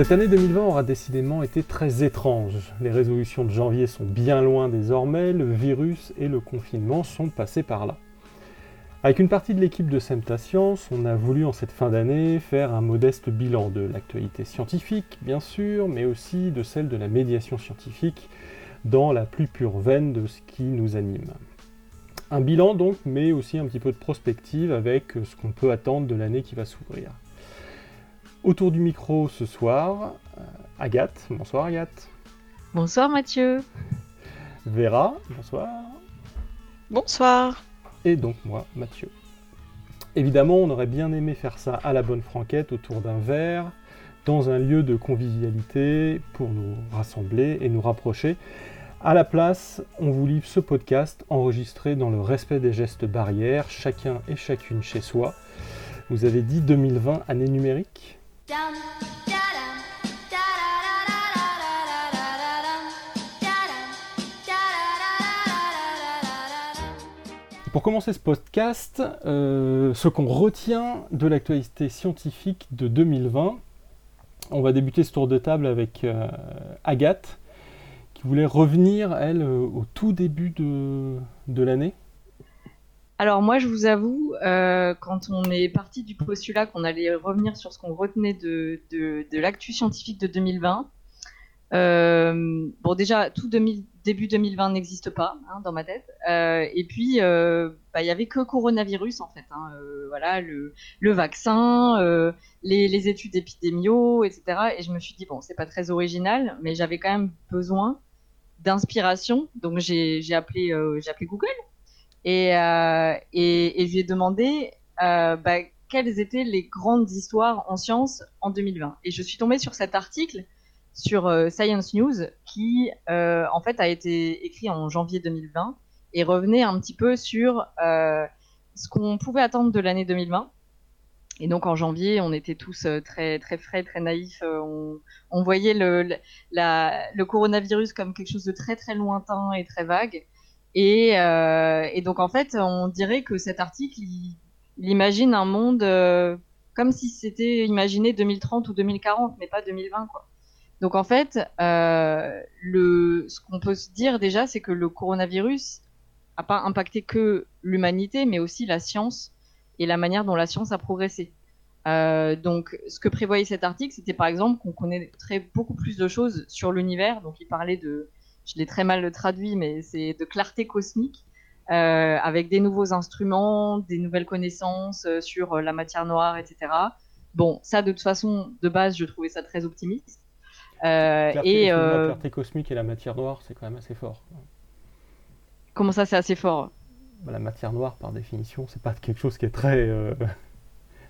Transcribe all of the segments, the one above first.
Cette année 2020 aura décidément été très étrange. Les résolutions de janvier sont bien loin désormais, le virus et le confinement sont passés par là. Avec une partie de l'équipe de Semta Science, on a voulu en cette fin d'année faire un modeste bilan de l'actualité scientifique, bien sûr, mais aussi de celle de la médiation scientifique dans la plus pure veine de ce qui nous anime. Un bilan donc, mais aussi un petit peu de prospective avec ce qu'on peut attendre de l'année qui va s'ouvrir. Autour du micro ce soir, euh, Agathe. Bonsoir Agathe. Bonsoir Mathieu. Vera. Bonsoir. Bonsoir et donc moi, Mathieu. Évidemment, on aurait bien aimé faire ça à la bonne franquette autour d'un verre, dans un lieu de convivialité pour nous rassembler et nous rapprocher. À la place, on vous livre ce podcast enregistré dans le respect des gestes barrières, chacun et chacune chez soi. Vous avez dit 2020 année numérique? Pour commencer ce podcast, euh, ce qu'on retient de l'actualité scientifique de 2020, on va débuter ce tour de table avec euh, Agathe, qui voulait revenir, elle, euh, au tout début de, l'année. Alors moi, je vous avoue, quand on est parti du postulat qu'on allait revenir sur ce qu'on retenait de, de, de l'actu scientifique de 2020, bon déjà, tout 2000, début 2020 n'existe pas hein, dans ma tête. Euh, et puis, euh, bah, il y avait que coronavirus en fait. Hein, euh, voilà, le, le vaccin, euh, les, les, études épidémiaux, etc. Et je me suis dit bon, c'est pas très original, mais j'avais quand même besoin d'inspiration. Donc j'ai appelé, j'ai appelé Google et, et je lui ai demandé bah, quelles étaient les grandes histoires en sciences en 2020. Et je suis tombée sur cet article sur euh, Science News qui euh, en fait a été écrit en janvier 2020 et revenait un petit peu sur euh, ce qu'on pouvait attendre de l'année 2020. Et donc en janvier, on était tous très très frais, très naïfs. On, voyait le, le coronavirus comme quelque chose de très très lointain et très vague. Et, et donc en fait, on dirait que cet article, il, imagine un monde comme si c'était imaginé 2030 ou 2040, mais pas 2020 quoi. Donc en fait, euh, ce qu'on peut se dire déjà, c'est que le coronavirus a pas impacté que l'humanité, mais aussi la science et la manière dont la science a progressé. Euh, donc, ce que prévoyait cet article, c'était par exemple qu'on connaîtrait beaucoup plus de choses sur l'univers. Donc, il parlait de, je l'ai très mal traduit, mais c'est de clarté cosmique, euh, avec des nouveaux instruments, des nouvelles connaissances euh, sur la matière noire, etc. Bon, ça, de toute façon, de base, je trouvais ça très optimiste. Euh, et la euh, clarté cosmique et la matière noire, c'est quand même assez fort. Comment ça, c'est assez fort? Bah, La matière noire, par définition, c'est pas quelque chose qui est très. Euh,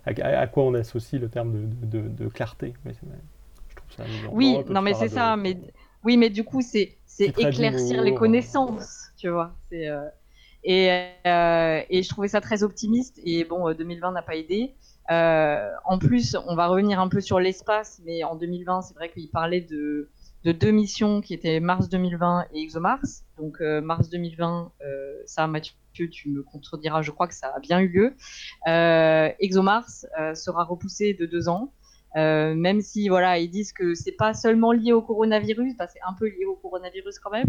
à, quoi on associe le terme de, de, clarté je trouve ça Oui, non, mais c'est ça. Mais oui, mais du coup, c'est éclaircir les connaissances, tu vois. C'est et, et je trouvais ça très optimiste. Et bon, 2020 n'a pas aidé. Euh, en plus, on va revenir un peu sur l'espace, mais en 2020, c'est vrai qu'il parlait de, deux missions qui étaient Mars 2020 et ExoMars. Donc euh, Mars 2020, euh, ça Mathieu, tu me contrediras, je crois que ça a bien eu lieu. ExoMars sera repoussé de deux ans. Euh, même si voilà, ils disent que c'est pas seulement lié au coronavirus, bah, c'est un peu lié au coronavirus quand même.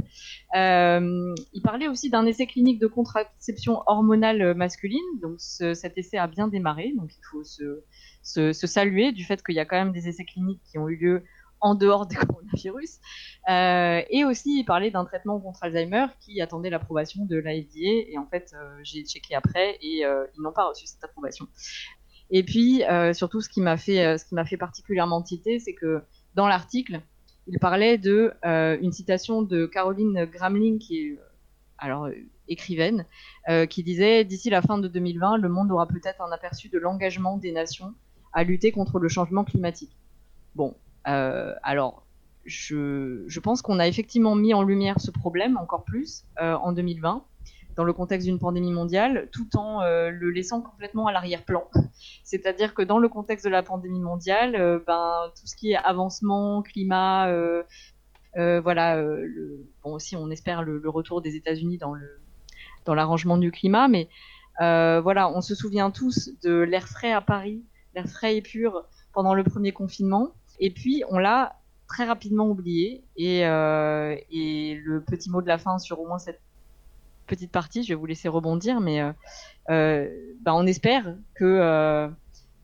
Euh, il parlait aussi d'un essai clinique de contraception hormonale masculine, donc cet essai a bien démarré, donc il faut se, saluer du fait qu'il y a quand même des essais cliniques qui ont eu lieu en dehors du coronavirus. Euh, et aussi, il parlait d'un traitement contre Alzheimer qui attendait l'approbation de la et en fait, euh, j'ai checké après et ils n'ont pas reçu cette approbation. Et puis, euh, surtout, ce qui m'a fait, euh, ce qui m'a fait particulièrement titer, c'est que dans l'article, il parlait de euh, une citation de Caroline Gramling, qui est alors écrivaine, qui disait d'ici la fin de 2020, le monde aura peut-être un aperçu de l'engagement des nations à lutter contre le changement climatique. Bon, alors je, je pense qu'on a effectivement mis en lumière ce problème encore plus en 2020 dans le contexte d'une pandémie mondiale, tout en euh, le laissant complètement à l'arrière-plan. C'est-à-dire que dans le contexte de la pandémie mondiale, euh, ben, tout ce qui est avancement, climat, euh, voilà, bon aussi on espère le, retour des États-Unis dans le dans l'arrangement du climat, mais voilà, on se souvient tous de l'air frais à Paris, l'air frais et pur pendant le premier confinement. Et puis, on l'a très rapidement oublié. Et, et, le petit mot de la fin sur au moins cette petite partie, je vais vous laisser rebondir, mais bah, on espère que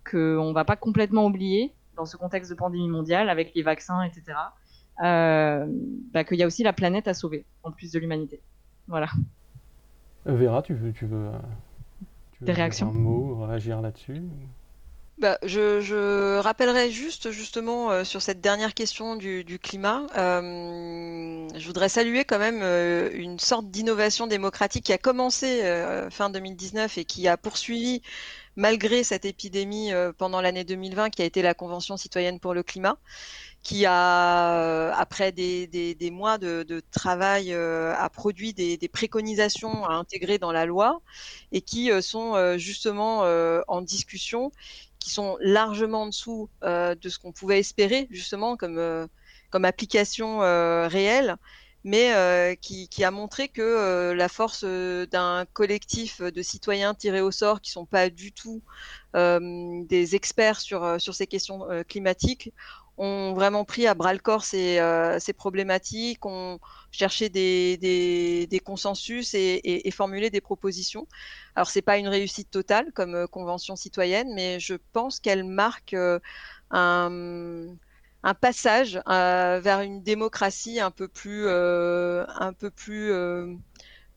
qu'on va pas complètement oublier dans ce contexte de pandémie mondiale avec les vaccins, etc. Bah, qu'il y a aussi la planète à sauver en plus de l'humanité. Voilà. Vera, tu veux, tu veux, des réactions Un mot, réagir là-dessus? Bah, je, je, rappellerai juste justement euh, sur cette dernière question du, du climat. Euh, je voudrais saluer quand même euh, une sorte d'innovation démocratique qui a commencé fin 2019 et qui a poursuivi malgré cette épidémie pendant l'année 2020 qui a été la Convention citoyenne pour le climat qui a, après des, des, des mois de, de, travail, euh, a produit des, des, préconisations à intégrer dans la loi et qui euh, sont euh, justement en discussion, sont largement en dessous de ce qu'on pouvait espérer justement comme, comme application réelle mais euh, qui, a montré que euh, la force d'un collectif de citoyens tirés au sort qui sont pas du tout euh, des experts sur ces questions climatiques ont vraiment pris à bras le corps ces, euh, ces problématiques, ont cherché des, des, des consensus et, et, et, formulé des propositions. Alors c'est pas une réussite totale comme euh, convention citoyenne, mais je pense qu'elle marque euh, un, un, passage euh, vers une démocratie un peu plus, un peu plus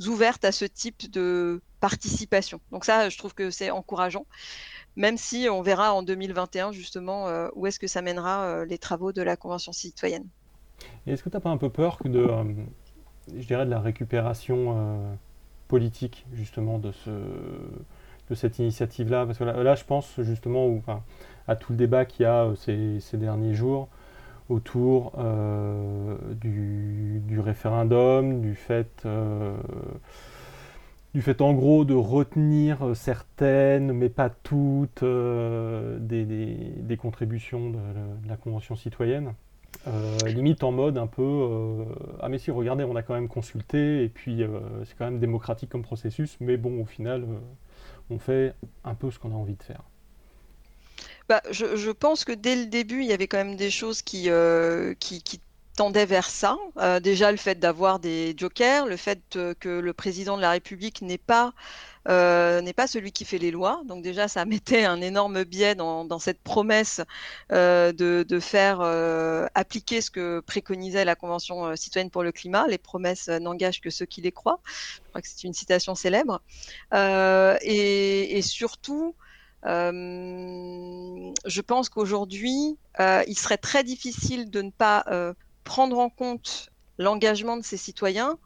ouverte à ce type de participation. Donc ça, je trouve que c'est encourageant même si on verra en 2021 justement euh, où est-ce que ça mènera euh, les travaux de la Convention citoyenne. Est-ce que tu n'as pas un peu peur de, euh, je dirais, de la récupération politique justement de, ce, de cette initiative-là? Parce que là, je pense justement à tout le débat qu'il y a ces, ces, derniers jours autour du, du, référendum, du fait du fait en gros de retenir euh, certaines, mais pas toutes, euh, des, des, contributions de, la Convention citoyenne. Euh, limite en mode un peu ah mais si regardez on a quand même consulté et puis c'est quand même démocratique comme processus mais bon au final on fait un peu ce qu'on a envie de faire. Bah, je, je, pense que dès le début il y avait quand même des choses qui, qui, qui tendait vers ça. Euh, déjà, le fait d'avoir des jokers, le fait euh, que le président de la République n'est pas euh, pas celui qui fait les lois. Donc déjà, ça mettait un énorme biais dans, cette promesse de, de, faire appliquer ce que préconisait la Convention citoyenne pour le climat. Les promesses n'engagent que ceux qui les croient. Je crois que c'est une citation célèbre. Et, surtout, je pense qu'aujourd'hui, il serait très difficile de ne pas prendre en compte l'engagement de ces citoyens,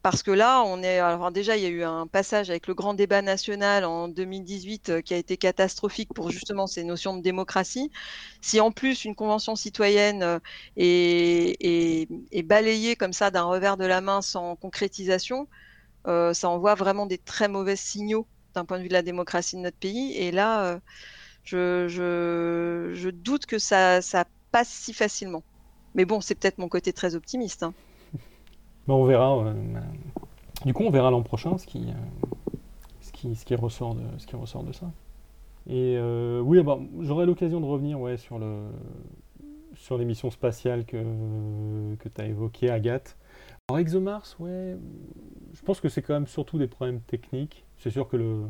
parce que là, on est. Alors déjà, il y a eu un passage avec le grand débat national en 2018 euh, qui a été catastrophique pour justement ces notions de démocratie. Si en plus une convention citoyenne euh, est, balayée comme ça d'un revers de la main sans concrétisation, euh, ça envoie vraiment des très mauvais signaux d'un point de vue de la démocratie de notre pays. Et là, je, doute que ça passe si facilement. Mais bon, c'est peut-être mon côté très optimiste. Hein. On verra. Euh, du coup, on verra l'an prochain ce qui, euh, ce, qui, ce, qui ressort de, ce qui ressort de ça. Et euh, oui, bah, j'aurai l'occasion de revenir ouais, sur, le, sur l'émission spatiale que, que tu as évoquée, Agathe. Alors, ExoMars, ouais, je pense que c'est quand même surtout des problèmes techniques. C'est sûr que le,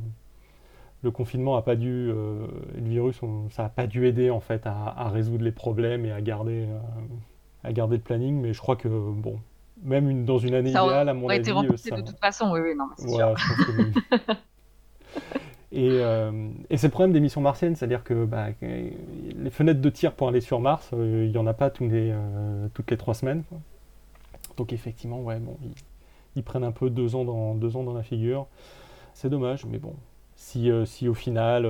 le confinement a pas dû, le virus, ça n'a pas dû aider en fait à, résoudre les problèmes et à garder, à garder le planning, mais je crois que bon, même une, dans une année ça idéale, à mon avis, ça... de toute façon, oui, oui, non, voilà, sûr. Oui. et, euh, et c'est le problème des missions martiennes, c'est-à-dire que bah, les fenêtres de tir pour aller sur Mars, euh, il n'y en a pas tous les, euh, toutes les trois semaines. Quoi. Donc effectivement, ouais, bon, ils, ils, prennent un peu deux ans dans, deux ans dans la figure. C'est dommage, mais bon. Si, si au final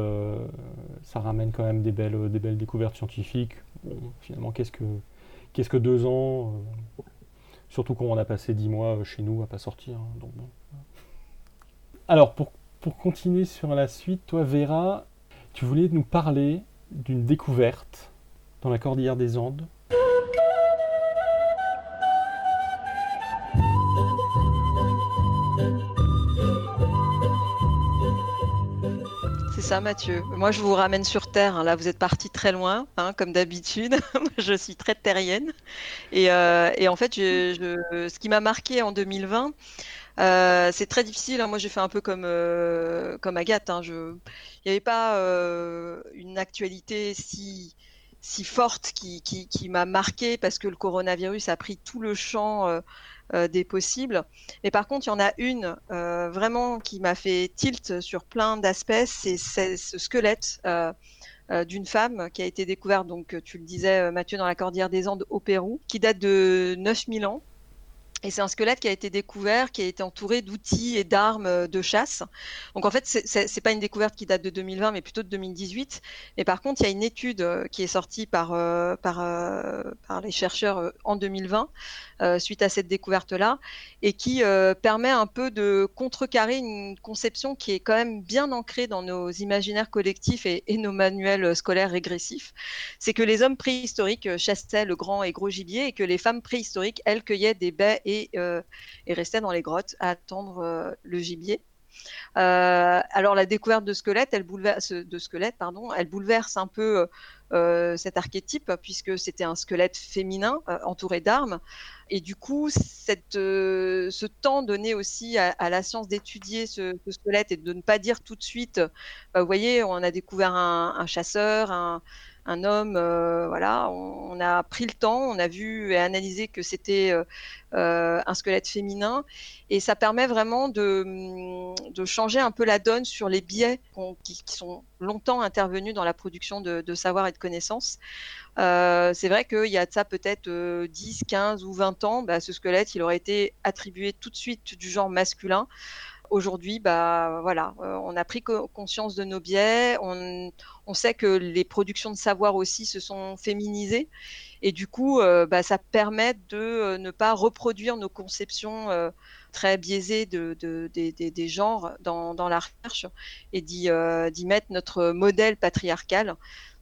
ça ramène quand même des belles, des belles découvertes scientifiques, bon, finalement, qu'est-ce que, qu'est-ce que deux ans euh, Surtout quand on a passé dix mois chez nous à pas sortir. Hein. Alors, pour, pour continuer sur la suite, toi, Vera, tu voulais nous parler d'une découverte dans la cordillère des Andes. Ça, Mathieu. Moi, je vous ramène sur Terre. Hein. Là, vous êtes parti très loin, hein, comme d'habitude. je suis très terrienne. Et, euh, en fait, ce qui m'a marqué en 2020, euh, c'est très difficile. Hein. Moi, j'ai fait un peu comme, euh, comme Agathe. Il n'y avait pas une actualité si, si forte qui, qui, qui m'a marqué parce que le coronavirus a pris tout le champ des possibles. Mais par contre, il y en a une euh, vraiment qui m'a fait tilt sur plein d'aspects, c'est ce squelette. Euh, d'une femme qui a été découverte, donc tu le disais Mathieu, dans la cordillère des Andes au Pérou, qui date de 9000 ans et c'est un squelette qui a été découvert, qui a été entouré d'outils et d'armes euh, de chasse. Donc en fait, c'est pas une découverte qui date de 2020, mais plutôt de 2018. Mais par contre, il y a une étude euh, qui est sortie par, euh, par, par les chercheurs en 2020 suite à cette découverte-là, et qui permet un peu de contrecarrer une conception qui est quand même bien ancrée dans nos imaginaires collectifs et, et nos manuels scolaires régressifs. C'est que les hommes préhistoriques chassaient le grand et gros gibier et que les femmes préhistoriques, elles, cueillaient des baies et euh, et, restait dans les grottes à attendre euh, le gibier. Euh, alors la découverte de squelettes, elle bouleverse, de squelette, pardon, elle bouleverse un peu cet archétype puisque c'était un squelette féminin entouré d'armes. Et du coup, cette, ce temps donné aussi à, la science d'étudier ce, squelette et de ne pas dire tout de suite, vous voyez, on a découvert un, un chasseur, un, un homme, euh, voilà, on, a pris le temps, on a vu et analysé que c'était euh, euh, un squelette féminin, et ça permet vraiment de, changer un peu la donne sur les biais qui, sont longtemps intervenus dans la production de, savoir et de connaissances. c'est vrai qu'il y a de ça peut-être 10, 15 ou 20 ans, bah, ce squelette, il aurait été attribué tout de suite du genre masculin. Aujourd'hui, bah voilà, euh, on a pris conscience de nos biais. On, sait que les productions de savoir aussi se sont féminisées, et du coup, euh, bah, ça permet de euh, ne pas reproduire nos conceptions très biaisées de, des, genres dans, la recherche et d'y mettre notre modèle patriarcal.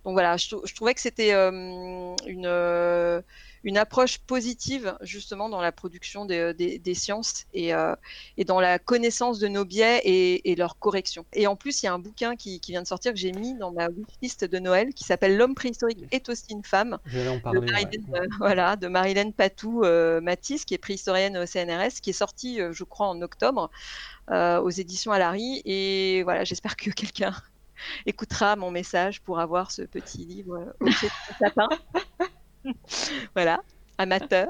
Donc voilà, je trouvais que c'était une une approche positive justement dans la production des, sciences euh, et, dans la connaissance de nos biais et, leur correction. Et en plus, il y a un bouquin qui, vient de sortir que j'ai mis dans ma liste de Noël qui s'appelle L'homme préhistorique est aussi une femme. de Marilène, euh, voilà, de Marilène Patou euh, Matisse, qui est préhistorienne au CNRS, qui est sortie, je crois, en octobre aux éditions Alary. Et voilà, j'espère que quelqu'un écoutera mon message pour avoir ce petit livre au pied de sapin. voilà, amateur.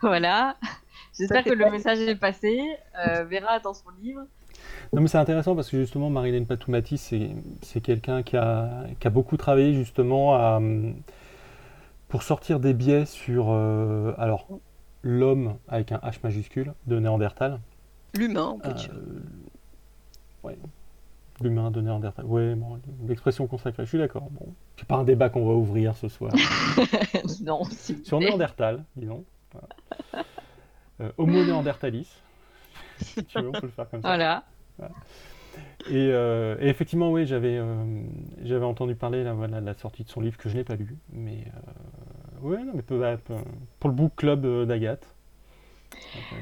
voilà. J'espère que le message est passé. Euh, Vera attend son livre. Non, mais c'est intéressant parce que justement, Marilène Patoumati, c'est quelqu'un qui a, qui a, beaucoup travaillé justement à, pour sortir des biais sur euh, alors l'homme avec un H majuscule de Néandertal. L'humain, on peut dire. Euh, L'humain de Néandertal. Oui, bon, l'expression consacrée, je suis d'accord. Bon, c'est pas un débat qu'on va ouvrir ce soir. non, Sur Néandertal, disons. Euh, Homo néandertalis. si tu veux, on peut le faire comme ça. Voilà. Euh, et, effectivement, oui, j'avais euh, j'avais entendu parler là, voilà, de la sortie de son livre que je n'ai pas lu. Mais ouais, non, mais pour le book club d'Agathe.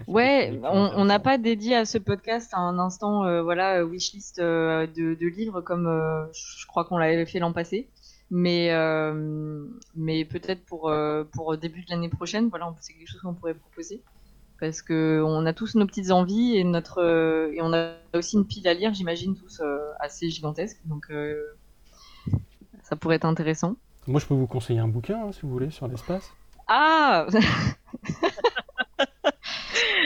Ouais, on n'a pas dédié à ce podcast un instant, euh, voilà, wishlist euh, de, livres comme euh, je crois qu'on l'avait fait l'an passé. Mais, mais peut-être pour, pour début de l'année prochaine, voilà, c'est quelque chose qu'on pourrait proposer. Parce qu'on a tous nos petites envies et, notre, et on a aussi une pile à lire, j'imagine, tous assez gigantesque. Donc ça pourrait être intéressant. Moi, je peux vous conseiller un bouquin, hein, si vous voulez, sur l'espace. Ah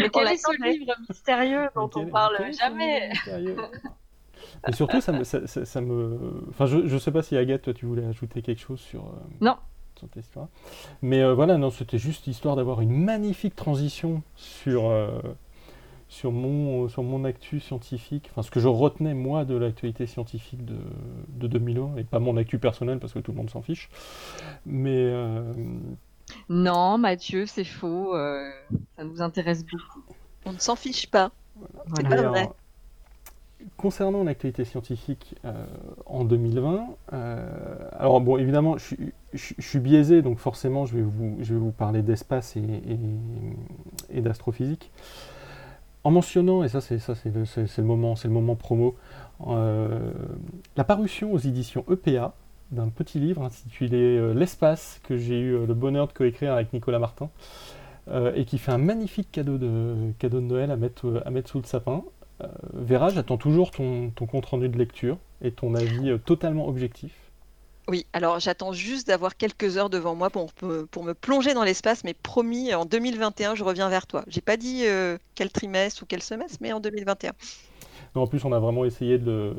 Mais quel est ce livre mystérieux dont on parle jamais Et surtout, ça me, ça, me... Enfin, je ne sais pas si Agathe, toi, tu voulais ajouter quelque chose sur, euh, non. cette histoire. Mais euh, voilà, non, c'était juste histoire d'avoir une magnifique transition sur, euh, sur, mon, sur mon actu scientifique. Enfin, ce que je retenais, moi, de l'actualité scientifique de, de 2001, et pas mon actu personnel, parce que tout le monde s'en fiche. Mais non, Mathieu, c'est faux. Euh, ça nous intéresse beaucoup. On ne s'en fiche pas. C'est pas vrai. concernant l'actualité scientifique euh, en 2020, euh, alors bon, évidemment, je, suis biaisé, donc forcément, je vais vous, je vais vous parler d'espace et, et, d'astrophysique. en mentionnant, et ça c'est ça c'est le, moment, c'est le moment promo, la parution aux éditions EPA d'un petit livre intitulé L'espace que j'ai eu le bonheur de coécrire avec Nicolas Martin. et qui fait un magnifique cadeau de, cadeau de Noël à mettre, à mettre sous le sapin. Euh, Vera, j'attends toujours ton, compte rendu de lecture et ton avis euh, totalement objectif. Oui, alors j'attends juste d'avoir quelques heures devant moi pour, pour me plonger dans l'espace, mais promis, en 2021, je reviens vers toi. J'ai pas dit euh, quel trimestre ou quel semestre, mais en 2021. en plus, on a vraiment essayé de,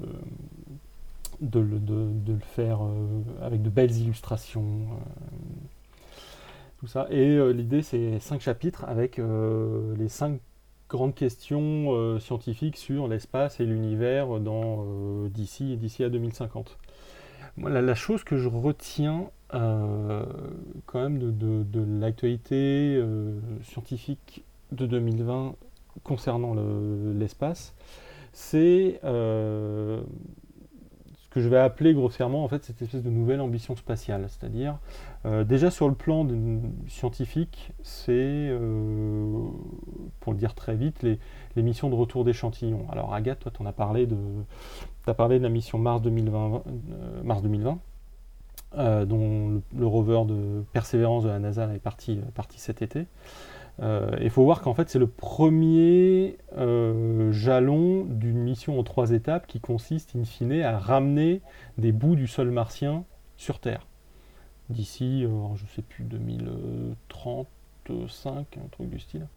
de, le faire avec de belles illustrations. tout ça. Et l'idée, c'est cinq chapitres avec les cinq grande question euh, scientifique sur l'espace et l'univers dans euh, d'ici d'ici à 2050. la, chose que je retiens euh, quand même de, l'actualité scientifique de 2020 concernant l'espace, c'est que je vais appeler grossièrement en fait cette espèce de nouvelle ambition spatiale. C'est-à-dire, euh, déjà sur le plan scientifique, c'est, euh, pour le dire très vite, les, missions de retour d'échantillons. Alors Agathe, toi, tu as parlé de, as parlé de la mission Mars 2020, euh, Mars 2020 dont le, rover de Persévérance de la NASA est parti, parti cet été. Euh, il faut voir qu'en fait c'est le premier euh, jalon d'une mission en trois étapes qui consiste in fine à ramener des bouts du sol martien sur Terre. D'ici, euh, je ne sais plus, 2035, un truc du style.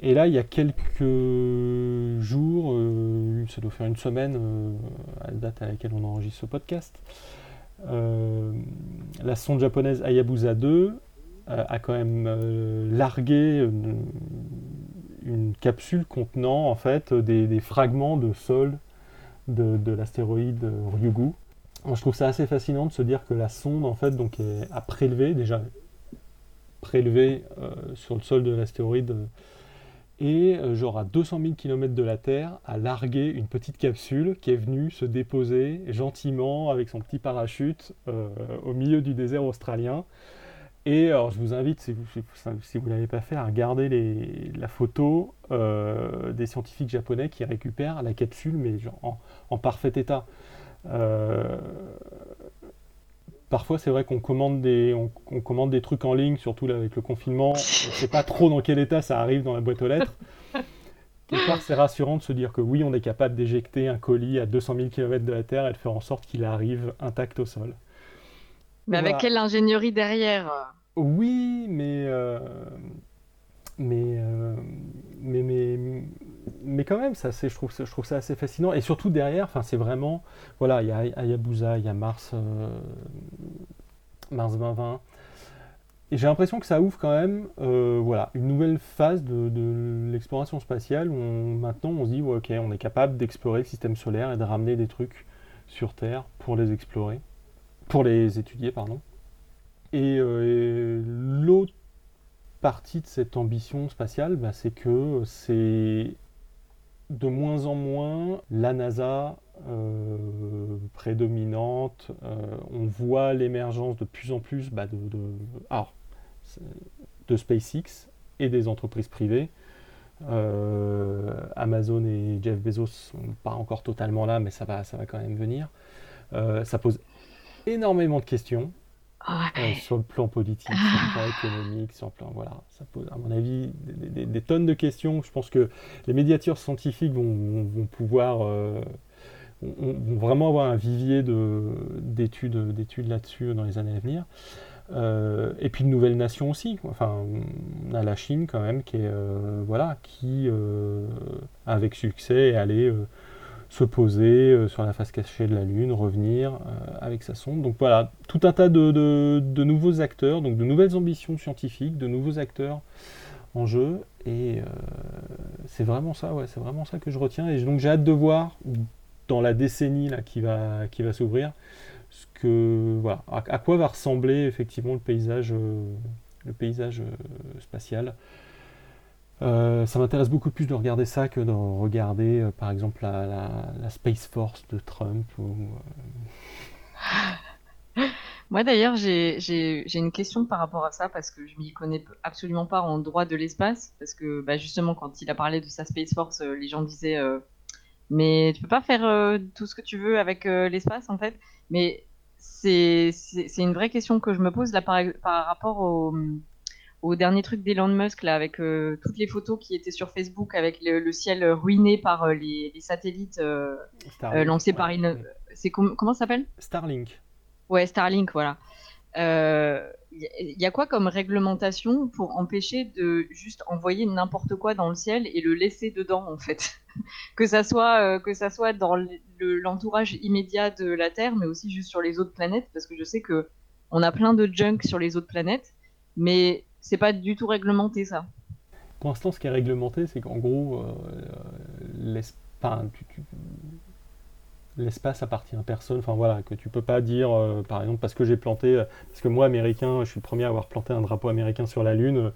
Et là, il y a quelques jours, ça doit faire une semaine à la date à laquelle on enregistre ce podcast, la sonde japonaise Hayabusa 2 euh, a quand même euh, largué une, capsule contenant en fait des, fragments de sol de, l'astéroïde Ryugu. je trouve ça assez fascinant de se dire que la sonde en fait donc a prélevé déjà prélevé euh, sur le sol de l'astéroïde et genre à 200 000 km de la Terre a largué une petite capsule qui est venue se déposer gentiment avec son petit parachute au milieu du désert australien et alors, je vous invite, si vous ne l'avez pas fait, à regarder les, la photo euh, des scientifiques japonais qui récupèrent la capsule, mais en, parfait état. Euh, parfois, c'est vrai qu'on commande, des, on, commande des trucs en ligne, surtout là, avec le confinement. On ne sait pas trop dans quel état ça arrive dans la boîte aux lettres. Quelque part, c'est rassurant de se dire que oui, on est capable d'éjecter un colis à 200 000 km de la Terre et de faire en sorte qu'il arrive intact au sol. Mais avec quelle ingénierie derrière? Oui, mais, euh, euh, mais, quand même, ça, je, trouve, je trouve ça assez fascinant. Et surtout derrière, c'est vraiment, voilà, il y a Hayabusa, il y a Mars, euh, Mars 2020. Et j'ai l'impression que ça ouvre quand même voilà, une nouvelle phase de, l'exploration spatiale où maintenant on se dit, ok, on est capable d'explorer le système solaire et de ramener des trucs sur Terre pour les explorer, pour les étudier, pardon. Euh, et, l'autre partie de cette ambition spatiale, bah, c'est que c'est de moins en moins la NASA euh, prédominante. Euh, on voit l'émergence de plus en plus bah, de, de, SpaceX et des entreprises privées. Amazon et Jeff Bezos sont pas encore totalement là, mais ça va, ça va quand même venir. ça pose énormément de questions. Euh, sur le plan politique, sur le plan ah. économique, sur le plan. Voilà, ça pose, à mon avis, des, tonnes de questions. Je pense que les médiateurs scientifiques vont, pouvoir. Euh, vont vraiment avoir un vivier d'études là-dessus dans les années à venir. Euh, et puis de nouvelles nations aussi. Enfin, on a la Chine quand même qui est voilà qui avec succès est allée se poser euh, sur la face cachée de la Lune, revenir euh, avec sa sonde. Donc voilà, tout un tas de, nouveaux acteurs, donc de nouvelles ambitions scientifiques, de nouveaux acteurs en jeu. Et euh, c'est vraiment ça, ouais, c'est vraiment ça que je retiens. Et donc j'ai hâte de voir dans la décennie là, qui va, qui va s'ouvrir, ce que, voilà, à, quoi va ressembler effectivement le paysage, le paysage spatial. Euh, ça m'intéresse beaucoup plus de regarder ça que de regarder, euh, par exemple, la, Space Force de Trump. Euh, Moi d'ailleurs, j'ai une question par rapport à ça parce que je m'y connais absolument pas en droit de l'espace. Parce que bah, justement, quand il a parlé de sa Space Force, les gens disaient Mais tu peux pas faire tout ce que tu veux avec l'espace en fait. Mais c'est une vraie question que je me pose là par rapport au, au dernier truc d'Elon Musk là avec toutes les photos qui étaient sur Facebook avec le, ciel ruiné par les, les, satellites lancés par une. C'est comment ça s'appelle? Starlink. Ouais, Starlink, voilà. Il euh, y, a quoi comme réglementation pour empêcher de juste envoyer n'importe quoi dans le ciel et le laisser dedans, en fait? Que, ça soit, euh, que ça soit dans l'entourage immédiat de la Terre, mais aussi juste sur les autres planètes, parce que je sais que on a plein de junk sur les autres planètes, mais c'est pas du tout réglementé, ça. Pour l'instant, ce qui est réglementé, c'est qu'en gros, euh, tu, l'espace appartient à personne. Enfin voilà, que tu peux pas dire, euh, par exemple, parce que j'ai planté, euh, parce que moi, américain, je suis le premier à avoir planté un drapeau américain sur la Lune, euh,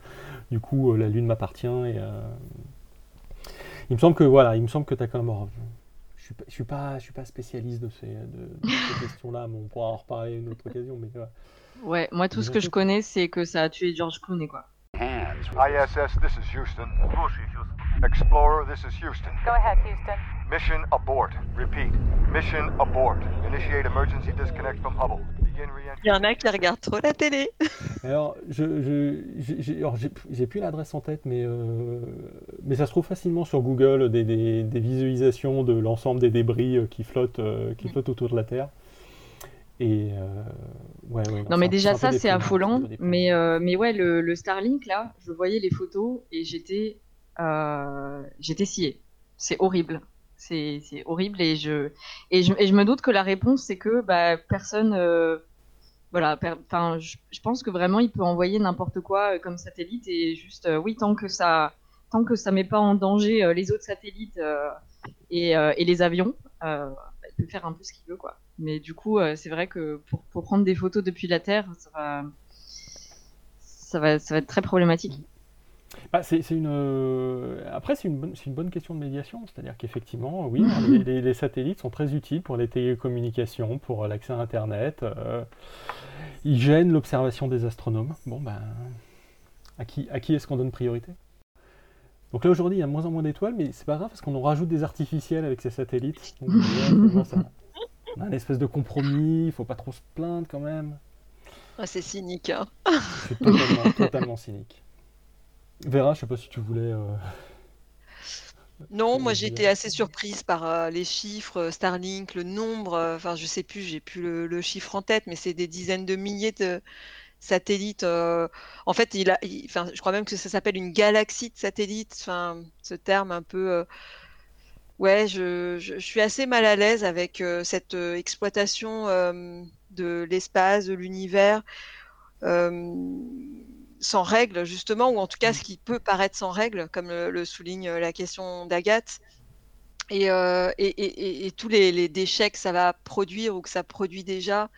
du coup, la Lune m'appartient. Il me semble que, voilà, il me semble que tu as quand même. Je suis, pas, suis pas spécialiste de ces, de, ces questions-là, mais on pourra en reparler une autre occasion. Mais, Ouais, moi, tout ce que je connais, c'est que ça a tué George Clooney, quoi. ISS, this is Houston. Explorer, this is Houston. Go ahead, Houston. Mission abort. Repeat. Mission abort. Initiate emergency disconnect from Hubble. Il y en a qui regardent trop la télé. Alors, je, j'ai plus l'adresse en tête, mais, euh, mais ça se trouve facilement sur Google des, des, des visualisations de l'ensemble des débris euh, qui flottent, euh, qui flottent autour de la Terre. Et ouais, ouais, non, mais déjà ça c'est affolant. Mais, mais ouais, le, le, Starlink là, je voyais les photos et j'étais j'étais sciée. C'est horrible c'est horrible et je, et je, et je me doute que la réponse c'est que bah, personne euh, voilà enfin je, pense que vraiment il peut envoyer n'importe quoi euh, comme satellite et juste euh, oui tant que ça tant que ça met pas en danger les autres satellites et, et, les avions bah, il peut faire un peu ce qu'il veut quoi mais du coup c'est vrai que pour, pour, prendre des photos depuis la Terre ça va ça va, ça va être très problématique bah, c'est une, euh, Après, c'est une, bonne, une bonne question de médiation. C'est-à-dire qu'effectivement, oui, les, satellites sont très utiles pour les télécommunications, pour l'accès à Internet. Euh, ils gênent l'observation des astronomes. Bon, ben, à qui, à qui est-ce qu'on donne priorité? Donc là, aujourd'hui, il y a de moins en moins d'étoiles, mais c'est pas grave parce qu'on en rajoute des artificiels avec ces satellites. Donc, on a un espèce de compromis, il faut pas trop se plaindre quand même. Ah, c'est cynique. Hein. c'est totalement, totalement cynique. Vera, je sais pas si tu voulais. Euh, non, moi j'ai été assez surprise par euh, les chiffres, euh, Starlink, le nombre, enfin je sais plus, j'ai plus le, chiffre en tête, mais c'est des dizaines de milliers de satellites. en fait, il a, je crois même que ça s'appelle une galaxie de satellites, ce terme un peu. Ouais, je, je, suis assez mal à l'aise avec cette exploitation de l'espace, de l'univers sans règle, justement, ou en tout cas mm. ce qui peut paraître sans règle, comme le, souligne euh, la question d'Agathe. Et, euh, et, et, tous les, déchets que ça va produire ou que ça produit déjà,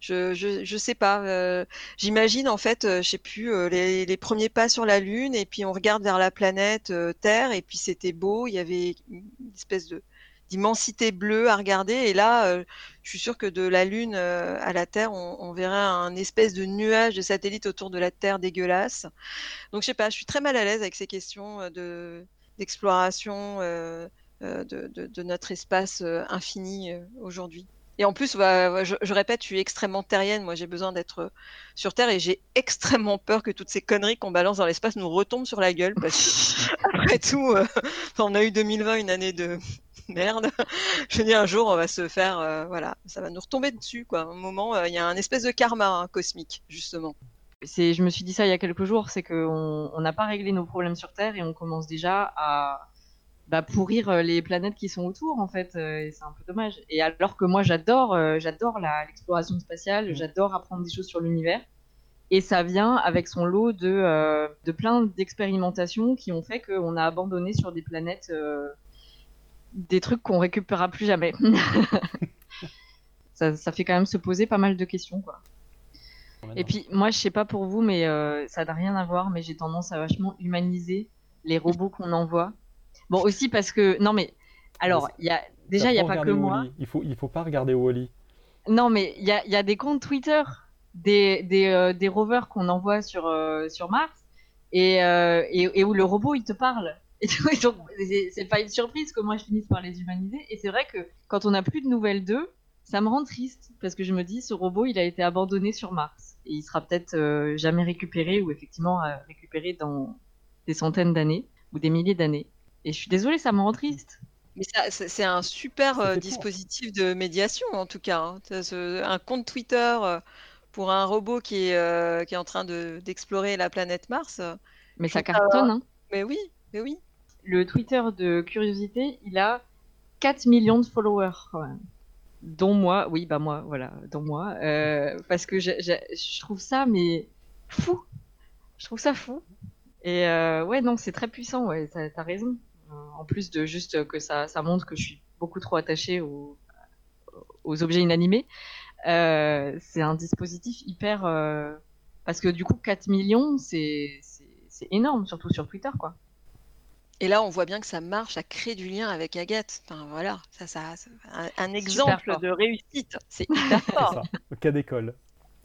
je, je, sais pas. Euh, j'imagine en fait, je sais plus, les, les, premiers pas sur la Lune, et puis on regarde vers la planète Terre, et puis c'était beau, il y avait une espèce de d'immensité bleue à regarder. Et là, euh, je suis sûre que de la Lune euh, à la Terre, on, on, verrait un espèce de nuage de satellites autour de la Terre dégueulasse. Donc, je sais pas, je suis très mal à l'aise avec ces questions euh, de d'exploration de, de, de, notre espace infini aujourd'hui. Et en plus, bah, je, répète, je suis extrêmement terrienne. Moi, j'ai besoin d'être sur Terre et j'ai extrêmement peur que toutes ces conneries qu'on balance dans l'espace nous retombent sur la gueule. Parce après tout, on a eu 2020 une année de, merde. je dis un jour, on va se faire, euh, voilà, ça va nous retomber dessus, un moment, euh, il y a un espèce de karma hein, cosmique, justement. Je me suis dit ça il y a quelques jours, c'est qu'on n'a pas réglé nos problèmes sur Terre et on commence déjà à bah, pourrir euh, les planètes qui sont autour, en fait. et c'est un peu dommage. Et alors que moi, j'adore, j'adore l'exploration spatiale, j'adore apprendre des choses sur l'univers. Et ça vient avec son lot de, de plein d'expérimentations qui ont fait qu'on a abandonné sur des planètes des trucs qu'on récupérera plus jamais. ça, fait quand même se poser pas mal de questions, quoi. Et puis, moi, je sais pas pour vous, mais euh, ça n'a rien à voir, mais j'ai tendance à vachement humaniser les robots qu'on envoie. Bon, aussi parce que. Non, mais. Alors, il y a... déjà, il n'y a pas que moi. Il faut, il faut pas regarder Wally. Non, mais il y a, y a, des comptes Twitter des, des, des rovers qu'on envoie sur, sur Mars et, et, et, où le robot il te parle. Et donc, c'est pas une surprise que moi je finisse par les humaniser. Et c'est vrai que quand on n'a plus de nouvelles d'eux, ça me rend triste parce que je me dis ce robot il a été abandonné sur Mars et il sera peut-être euh, jamais récupéré ou effectivement euh, récupéré dans des centaines d'années ou des milliers d'années. Et je suis désolée, ça me rend triste. Mais c'est un super euh, dispositif de médiation en tout cas. Hein. un compte Twitter pour un robot qui est, qui est en train d'explorer la planète Mars. Mais ça cartonne, hein. Mais oui, mais oui. Le Twitter de Curiosité, il a 4 millions de followers quand même dont moi, oui, bah moi, voilà, dont moi, euh, parce que je trouve ça, mais fou. Je trouve ça fou. Et euh, ouais, non, c'est très puissant, ouais, t'as as raison. Euh, en plus de juste que ça, ça montre que je suis beaucoup trop attachée aux, aux objets inanimés, c'est un dispositif hyper. parce que du coup, 4 millions, c'est énorme, surtout sur Twitter, quoi. Et là, on voit bien que ça marche, ça crée du lien avec Agathe. Enfin, voilà, ça, ça, un, exemple de réussite. C'est hyper fort. Cas d'école.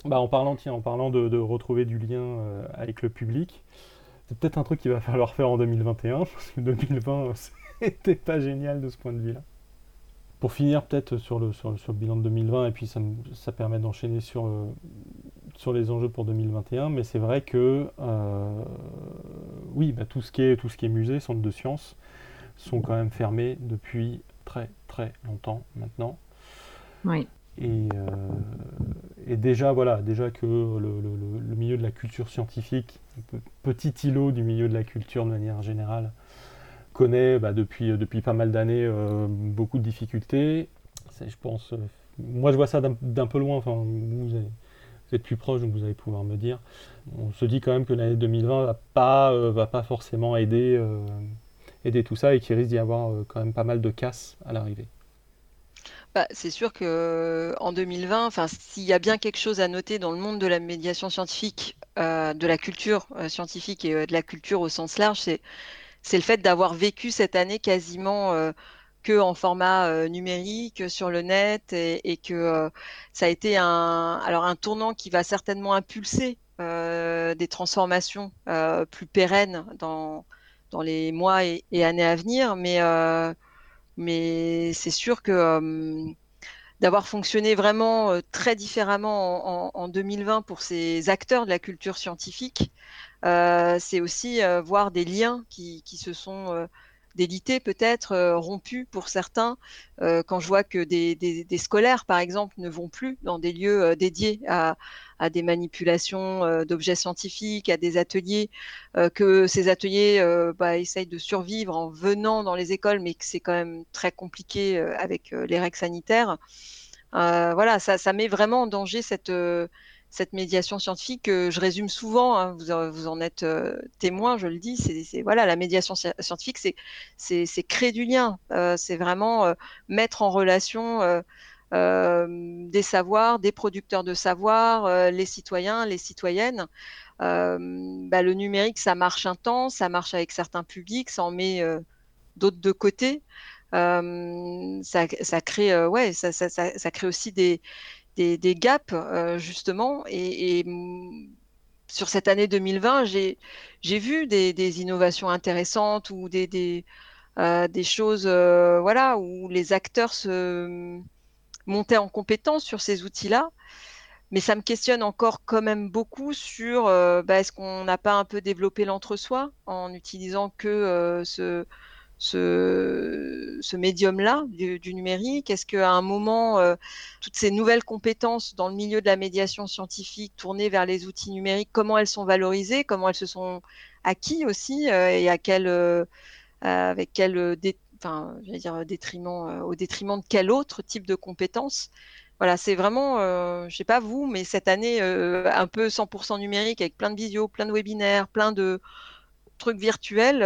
Bah, en parlant, tiens, en parlant de, retrouver du lien euh, avec le public, c'est peut-être un truc qu'il va falloir faire en 2021, parce que 2020, c'était pas génial de ce point de vue-là. Pour finir, peut-être sur le, sur, le bilan de 2020, et puis ça, ça permet d'enchaîner sur, euh, sur les enjeux pour 2021, mais c'est vrai que euh, oui, bah, tout, ce qui est, tout ce qui est musée, centre de sciences, sont quand même fermés depuis très très longtemps maintenant. Oui. Et, euh, et, déjà, voilà, déjà que le, milieu de la culture scientifique, petit îlot du milieu de la culture de manière générale, connaît bah, depuis, depuis pas mal d'années euh, beaucoup de difficultés. Je pense, moi je vois ça d'un peu loin, enfin, vous êtes plus proche, donc vous allez pouvoir me dire. On se dit quand même que l'année 2020 va pas, euh, va pas forcément aider, euh, aider tout ça et qu'il risque d'y avoir euh, quand même pas mal de casse à l'arrivée. Bah, c'est sûr que en 2020, enfin, s'il y a bien quelque chose à noter dans le monde de la médiation scientifique, de la culture scientifique et de la culture au sens large, c'est c'est le fait d'avoir vécu cette année quasiment que en format euh, numérique sur le net et, que euh, ça a été un alors un tournant qui va certainement impulser euh, des transformations plus pérennes dans dans les mois et, années à venir, mais mais c'est sûr que d'avoir fonctionné vraiment très différemment en, en, 2020 pour ces acteurs de la culture scientifique, c'est aussi voir des liens qui, qui se sont d'éditer peut-être euh, rompu pour certains euh, quand je vois que des, des, scolaires par exemple ne vont plus dans des lieux euh, dédiés à, à, des manipulations d'objets scientifiques, à des ateliers, que ces ateliers bah, essayent de survivre en venant dans les écoles, mais que c'est quand même très compliqué avec les règles sanitaires. voilà, ça, ça, met vraiment en danger cette cette médiation scientifique que je résume souvent, hein, vous, vous, en êtes euh, témoin, je le dis, c'est voilà, la médiation scientifique, c'est créer du lien, euh, c'est vraiment euh, mettre en relation des savoirs, des producteurs de savoir, les citoyens, les citoyennes. Bah, le numérique, ça marche un temps, ça marche avec certains publics, ça en met d'autres de côté. ça, ça, crée, ouais, ça, ça, ça, crée aussi des, des, gaps euh, justement et, sur cette année 2020, j'ai vu des, innovations intéressantes ou des, des, euh, choses euh, voilà, où les acteurs se montaient en compétence sur ces outils-là. Mais ça me questionne encore quand même beaucoup sur bah, est-ce qu'on n'a pas un peu développé l'entre-soi en utilisant que ce, ce, ce médium-là du, numérique? Est-ce qu'à un moment, euh, toutes ces nouvelles compétences dans le milieu de la médiation scientifique tournées vers les outils numériques, comment elles sont valorisées, comment elles se sont acquis aussi euh, et à quel, euh, avec quel enfin, dire, détriment, au détriment de quel autre type de compétences? Voilà, c'est vraiment, je sais pas vous, mais cette année un peu 100% numérique avec plein de vidéos, plein de webinaires, plein de trucs virtuels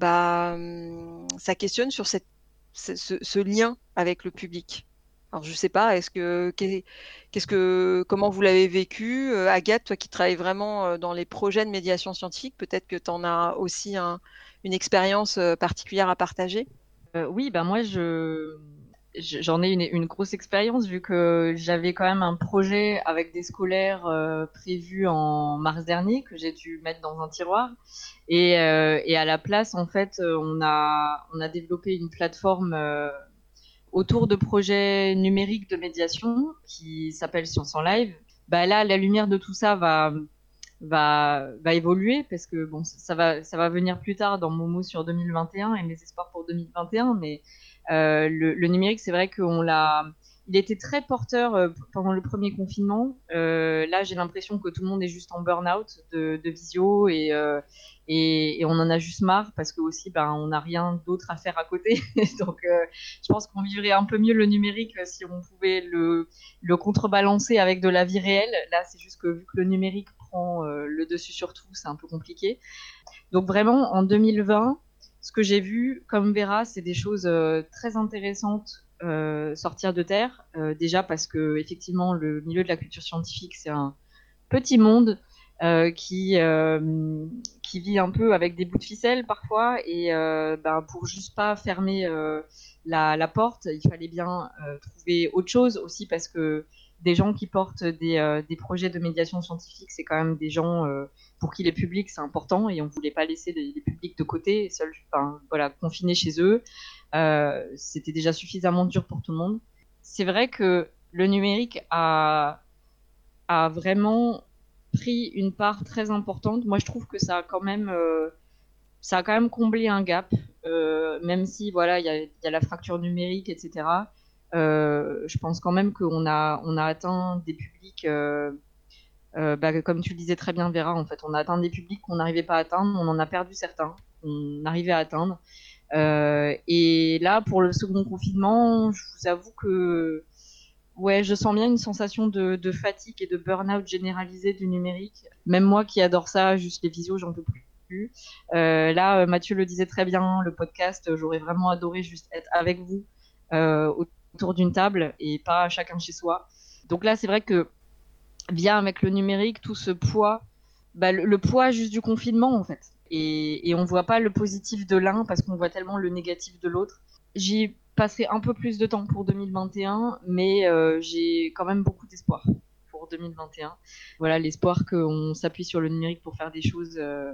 bah, hum, ça questionne sur cette, ce, lien avec le public. Alors je sais pas, est-ce que qu'est-ce que comment vous l'avez vécu, euh, Agathe, toi qui travailles vraiment euh, dans les projets de médiation scientifique, peut-être que tu en as aussi une expérience euh, particulière à partager? oui, bah moi je j'en ai une, grosse expérience vu que j'avais quand même un projet avec des scolaires euh, prévus en mars dernier que j'ai dû mettre dans un tiroir. Et, euh, et, à la place, en fait, euh, on a, on a développé une plateforme autour de projets numériques de médiation qui s'appelle Science en Live. Bah là, la lumière de tout ça va, va, va évoluer parce que bon, ça va, ça va venir plus tard dans Momo sur 2021 et mes espoirs pour 2021, mais euh, le, numérique, c'est vrai qu'on l'a il était très porteur euh, pendant le premier confinement. Euh, là, j'ai l'impression que tout le monde est juste en burn-out de, visio et, et, on en a juste marre parce que aussi, ben, on n'a rien d'autre à faire à côté. Donc, je pense qu'on vivrait un peu mieux le numérique si on pouvait le, le contrebalancer avec de la vie réelle. Là, c'est juste que vu que le numérique prend le dessus sur tout, c'est un peu compliqué. Donc, vraiment, en 2020, ce que j'ai vu, comme Vera, c'est des choses euh, très intéressantes euh, sortir de terre. Euh, déjà parce que effectivement, le milieu de la culture scientifique, c'est un petit monde qui qui vit un peu avec des bouts de ficelle parfois. Et ben, pour juste pas fermer la, porte, il fallait bien trouver autre chose aussi parce que des gens qui portent des, des projets de médiation scientifique, c'est quand même des gens pour qui les publics c'est important et on voulait pas laisser les, publics de côté, seuls, voilà, confinés chez eux. Euh, c'était déjà suffisamment dur pour tout le monde. C'est vrai que le numérique a, vraiment pris une part très importante. Moi, je trouve que ça a quand même, euh, ça a quand même comblé un gap, euh, même si voilà, il y a, la fracture numérique, etc. je pense quand même qu'on a, on a atteint des publics bah, comme tu le disais très bien, Vera, en fait, on a atteint des publics qu'on n'arrivait pas à atteindre, on en a perdu certains, on arrivait à atteindre. Euh, et là, pour le second confinement, je vous avoue que ouais, je sens bien une sensation de, de fatigue et de burn-out généralisé du numérique. Même moi qui adore ça, juste les visios, j'en peux plus. Euh, là, Mathieu le disait très bien, le podcast, j'aurais vraiment adoré juste être avec vous euh, autour d'une table et pas chacun chez soi. Donc là, c'est vrai que vient avec le numérique tout ce poids, bah, le, poids juste du confinement en fait. Et, et on voit pas le positif de l'un parce qu'on voit tellement le négatif de l'autre. J'y passerai un peu plus de temps pour 2021, mais euh, j'ai quand même beaucoup d'espoir pour 2021. Voilà, l'espoir qu'on s'appuie sur le numérique pour faire des choses euh,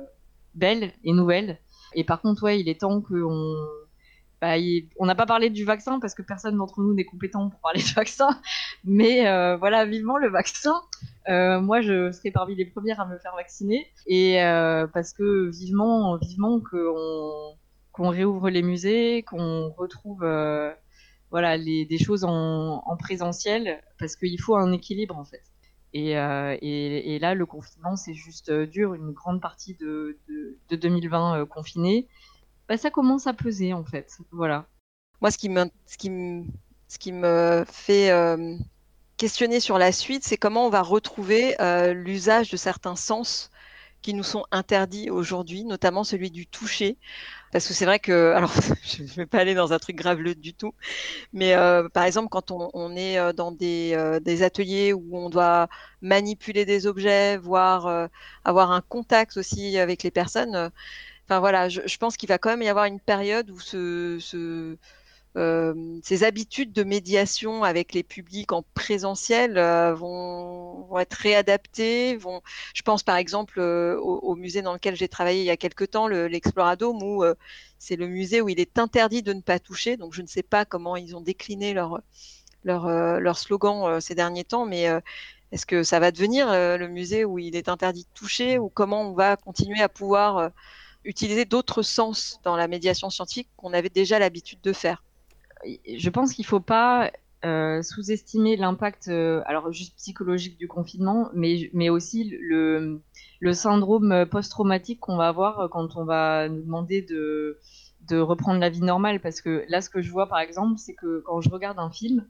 belles et nouvelles. Et par contre, ouais, il est temps qu'on bah, on n'a pas parlé du vaccin parce que personne d'entre nous n'est compétent pour parler du vaccin, mais euh, voilà, vivement le vaccin. Euh, moi, je serai parmi les premières à me faire vacciner et euh, parce que vivement, vivement qu'on réouvre les musées, qu'on retrouve voilà des choses en, en présentiel parce qu'il faut un équilibre en fait. Et, là, le confinement, c'est juste dur, une grande partie de, de, de 2020 confiné bah, ça commence à peser en fait. Voilà. Moi, ce qui me, ce qui me, ce qui me fait euh, questionner sur la suite, c'est comment on va retrouver euh, l'usage de certains sens qui nous sont interdits aujourd'hui, notamment celui du toucher. Parce que c'est vrai que, alors, je ne vais pas aller dans un truc graveleux du tout, mais euh, par exemple, quand on, est dans des, ateliers où on doit manipuler des objets, voire avoir un contact aussi avec les personnes, Enfin voilà, je, pense qu'il va quand même y avoir une période où euh, ces habitudes de médiation avec les publics en présentiel euh, vont, être réadaptées. Vont, je pense par exemple euh, au, musée dans lequel j'ai travaillé il y a quelque temps, l'Exploradome, où c'est le musée où il est interdit de ne pas toucher. Donc je ne sais pas comment ils ont décliné leur, leur, leur slogan ces derniers temps, mais est-ce que ça va devenir le musée où il est interdit de toucher ou comment on va continuer à pouvoir utiliser d'autres sens dans la médiation scientifique qu'on avait déjà l'habitude de faire. Je pense qu'il ne faut pas euh, sous-estimer l'impact, euh, alors juste psychologique du confinement, mais, mais aussi le, le syndrome post-traumatique qu'on va avoir quand on va nous demander de, de reprendre la vie normale. Parce que là, ce que je vois par exemple, c'est que quand je regarde un film,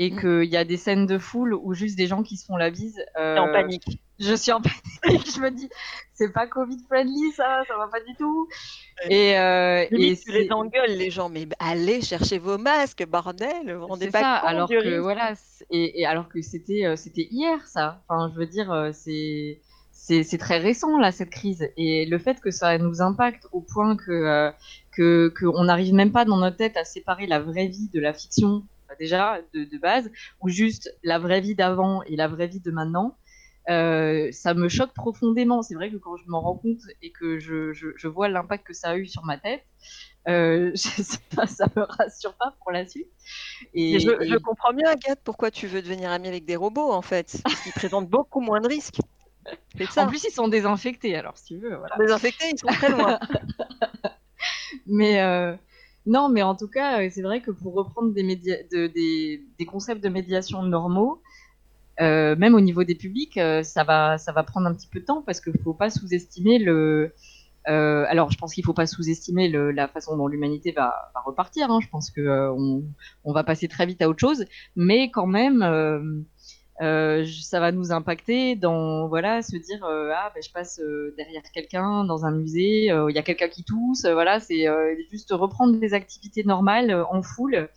et mm. qu'il y a des scènes de foule ou juste des gens qui se font la bise. Euh, en panique. Je suis en panique. je me dis, c'est pas Covid friendly ça, ça va pas du tout. Et, euh, et tu les engueules les gens, mais allez chercher vos masques, bordel, vous rendez pas ça, alors que voilà, et, et, alors que c'était euh, c'était hier ça. Enfin, je veux dire, euh, c'est c'est très récent là cette crise et le fait que ça nous impacte au point que que qu'on n'arrive même pas dans notre tête à séparer la vraie vie de la fiction déjà de, base, ou juste la vraie vie d'avant et la vraie vie de maintenant. Euh, ça me choque profondément. C'est vrai que quand je m'en rends compte et que je, je, vois l'impact que ça a eu sur ma tête, euh, pas, ça me rassure pas pour la suite. Et, je, comprends mieux, Agathe, pourquoi tu veux devenir amie avec des robots, en fait. Qu'ils présentent beaucoup moins de risques. Ça. En plus, ils sont désinfectés, alors si tu veux. Voilà. Désinfectés, ils sont très loin. mais, euh, non, mais en tout cas, c'est vrai que pour reprendre des, des, des, concepts de médiation normaux, euh, même au niveau des publics, euh, ça, va, ça va prendre un petit peu de temps parce qu'il ne faut pas sous-estimer le. Euh, alors, je pense qu'il ne faut pas sous-estimer la façon dont l'humanité va, repartir. Hein. Je pense qu'on on va passer très vite à autre chose. Mais quand même, ça va nous impacter dans voilà se dire ah ben, je passe derrière quelqu'un dans un musée il y a quelqu'un qui tousse voilà c'est juste reprendre des activités normales en foule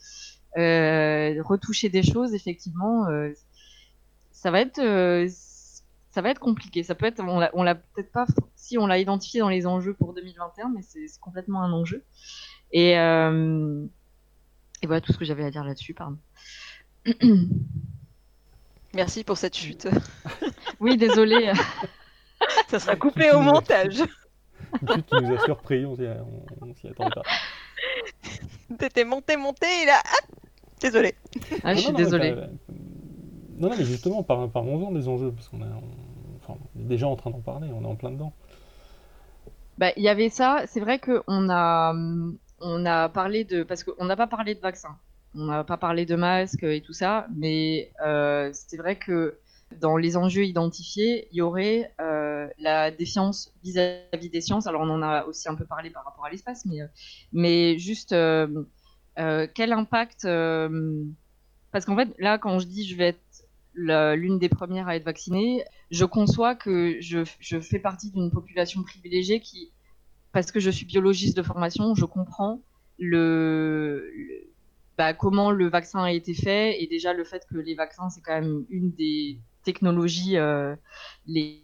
retoucher des choses effectivement ça va être ça va être compliqué ça peut être on l'a peut-être pas si on l'a identifié dans les enjeux pour 2021 mais c'est complètement un enjeu et et voilà tout ce que j'avais à dire là-dessus pardon Merci pour cette chute. oui, désolé. Ça sera coupé au montage. Une chute qui nous a surpris, on s'y attendait pas. T'étais monté, monté, et là, désolé. Ah, je suis désolé. Non, mais justement, par, parlons-en des enjeux, parce qu'on est déjà en train d'en parler, on est en plein dedans. Bah, il y avait ça, c'est vrai qu'on a, on a parlé de. Parce qu'on n'a pas parlé de vaccin on n'a pas parlé de masques et tout ça, mais euh, c'est vrai que dans les enjeux identifiés, il y aurait euh, la défiance vis-à-vis des sciences. Alors on en a aussi un peu parlé par rapport à l'espace, mais, mais juste euh, quel impact Parce qu'en fait, là, quand je dis je vais être l'une des premières à être vaccinée, je conçois que je, je fais partie d'une population privilégiée qui, parce que je suis biologiste de formation, je comprends le bah, comment le vaccin a été fait et déjà le fait que les vaccins c'est quand même une des technologies euh, les,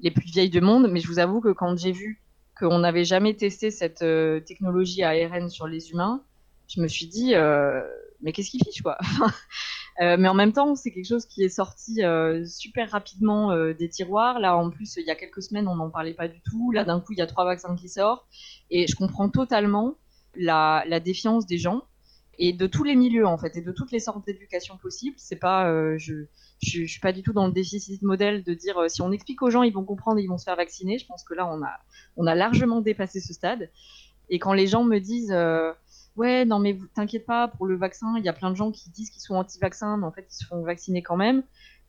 les, plus vieilles du monde. Mais je vous avoue que quand j'ai vu qu'on n'avait jamais testé cette euh, technologie ARN sur les humains, je me suis dit euh, mais qu'est-ce qu'il fiche quoi? Mais en même temps, c'est quelque chose qui est sorti super rapidement des tiroirs. Là, en plus, il y a quelques semaines, on n'en parlait pas du tout. Là, d'un coup, il y a trois vaccins qui sortent. Et je comprends totalement la, défiance des gens et de tous les milieux en fait et de toutes les sortes d'éducation possibles. C'est pas, euh, je, je, suis pas du tout dans le déficit modèle de dire euh, si on explique aux gens ils vont comprendre ils vont se faire vacciner. Je pense que là on a on a largement dépassé ce stade. Et quand les gens me disent euh, ouais non mais t'inquiète pas pour le vaccin, il y a plein de gens qui disent qu'ils sont anti-vaccins mais en fait ils se font vacciner quand même.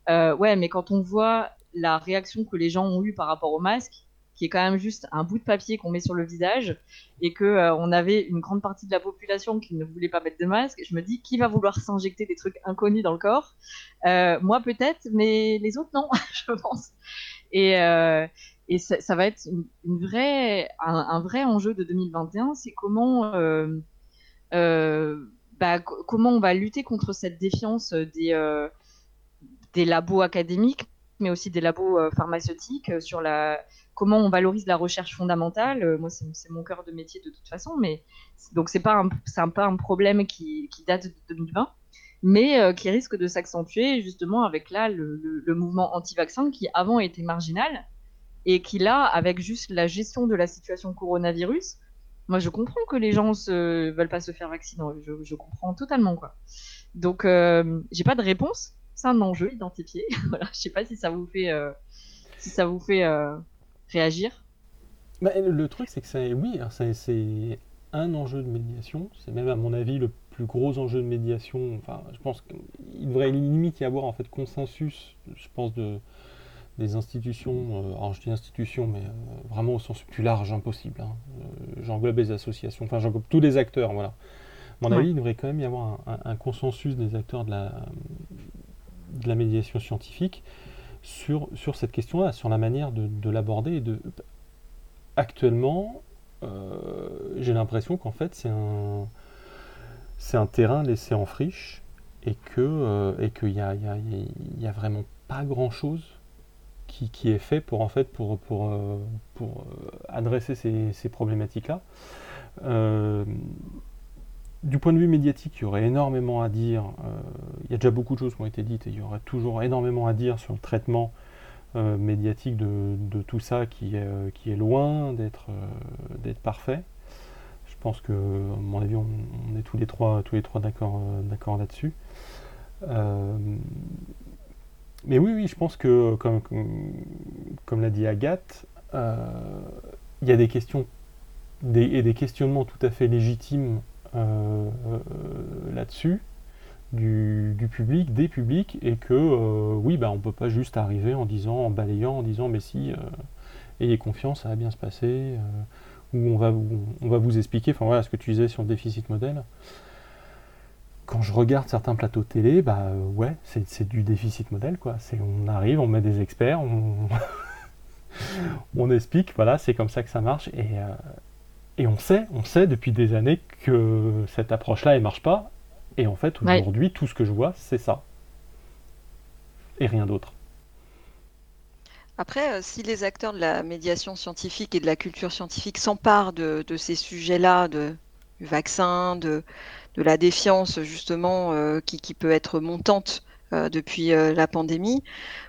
ouais mais quand on voit la réaction que les gens ont eue par rapport au masque, qui est quand même juste un bout de papier qu'on met sur le visage, et que euh, on avait une grande partie de la population qui ne voulait pas mettre de masque. Je me dis, qui va vouloir s'injecter des trucs inconnus dans le corps? Euh, Moi peut-être, mais les autres non, je pense. Et, euh, et ça, ça, va être une, vraie, un, vrai enjeu de 2021, c'est comment, bah, comment on va lutter contre cette défiance des, des labos académiques, mais aussi des labos pharmaceutiques sur la comment on valorise la recherche fondamentale? Euh, moi, c'est mon cœur de métier de toute façon, mais donc c'est pas un, problème qui, date de 2020, mais euh, qui risque de s'accentuer justement avec là le, mouvement anti-vaccin qui avant était marginal et qui là, avec juste la gestion de la situation coronavirus, moi je comprends que les gens ne veulent pas se faire vacciner, je, comprends totalement quoi. Donc euh, j'ai pas de réponse, c'est un enjeu identifié. voilà, je sais pas si ça vous fait, si ça vous fait réagir bah, Le truc, c'est que oui, c'est un enjeu de médiation. C'est même, à mon avis, le plus gros enjeu de médiation. Enfin, je pense qu'il devrait limite y avoir en fait consensus, je pense, de, des institutions. Euh, alors, je dis institutions, mais euh, vraiment au sens plus large impossible. Hein. Euh, j'englobe les associations, enfin, j'englobe tous les acteurs, voilà. À mon avis, il devrait quand même y avoir un, consensus des acteurs de la, de la médiation scientifique sur, sur cette question-là, sur la manière de, l'aborder. De... Actuellement, euh, j'ai l'impression qu'en fait, c'est un, c'est un terrain laissé en friche et que euh, et qu'il n'y a, y a, y a, vraiment pas grand-chose qui, est fait pour, en fait, pour, pour, euh, pour adresser ces, problématiques-là. du point de vue médiatique, il y aurait énormément à dire. il y a déjà beaucoup de choses qui ont été dites et il y aurait toujours énormément à dire sur le traitement médiatique de, tout ça qui est, qui est loin d'être parfait. Je pense que, à mon avis, on, est tous les trois, tous les trois d'accord là-dessus. Mais oui, oui, je pense que, comme, comme l'a dit Agathe, il y a des questions et des questionnements tout à fait légitimes euh, là-dessus du, public, des publics, et que euh, oui, bah, on ne peut pas juste arriver en disant, en balayant, en disant mais si, euh, ayez confiance, ça va bien se passer, ou on va, on va vous expliquer, enfin voilà ce que tu disais sur le déficit modèle quand je regarde certains plateaux télé, bah ouais, c'est du déficit modèle quoi. C'est on arrive, on met des experts, on, on explique, voilà, c'est comme ça que ça marche et, et on sait, on sait depuis des années que cette approche-là, elle marche pas. Et en fait, aujourd'hui, tout ce que je vois, c'est ça. Et rien d'autre. Après, euh, si les acteurs de la médiation scientifique et de la culture scientifique s'emparent de, ces sujets-là, de, du vaccin, de, de la défiance justement euh, qui, qui, peut être montante euh, depuis la pandémie,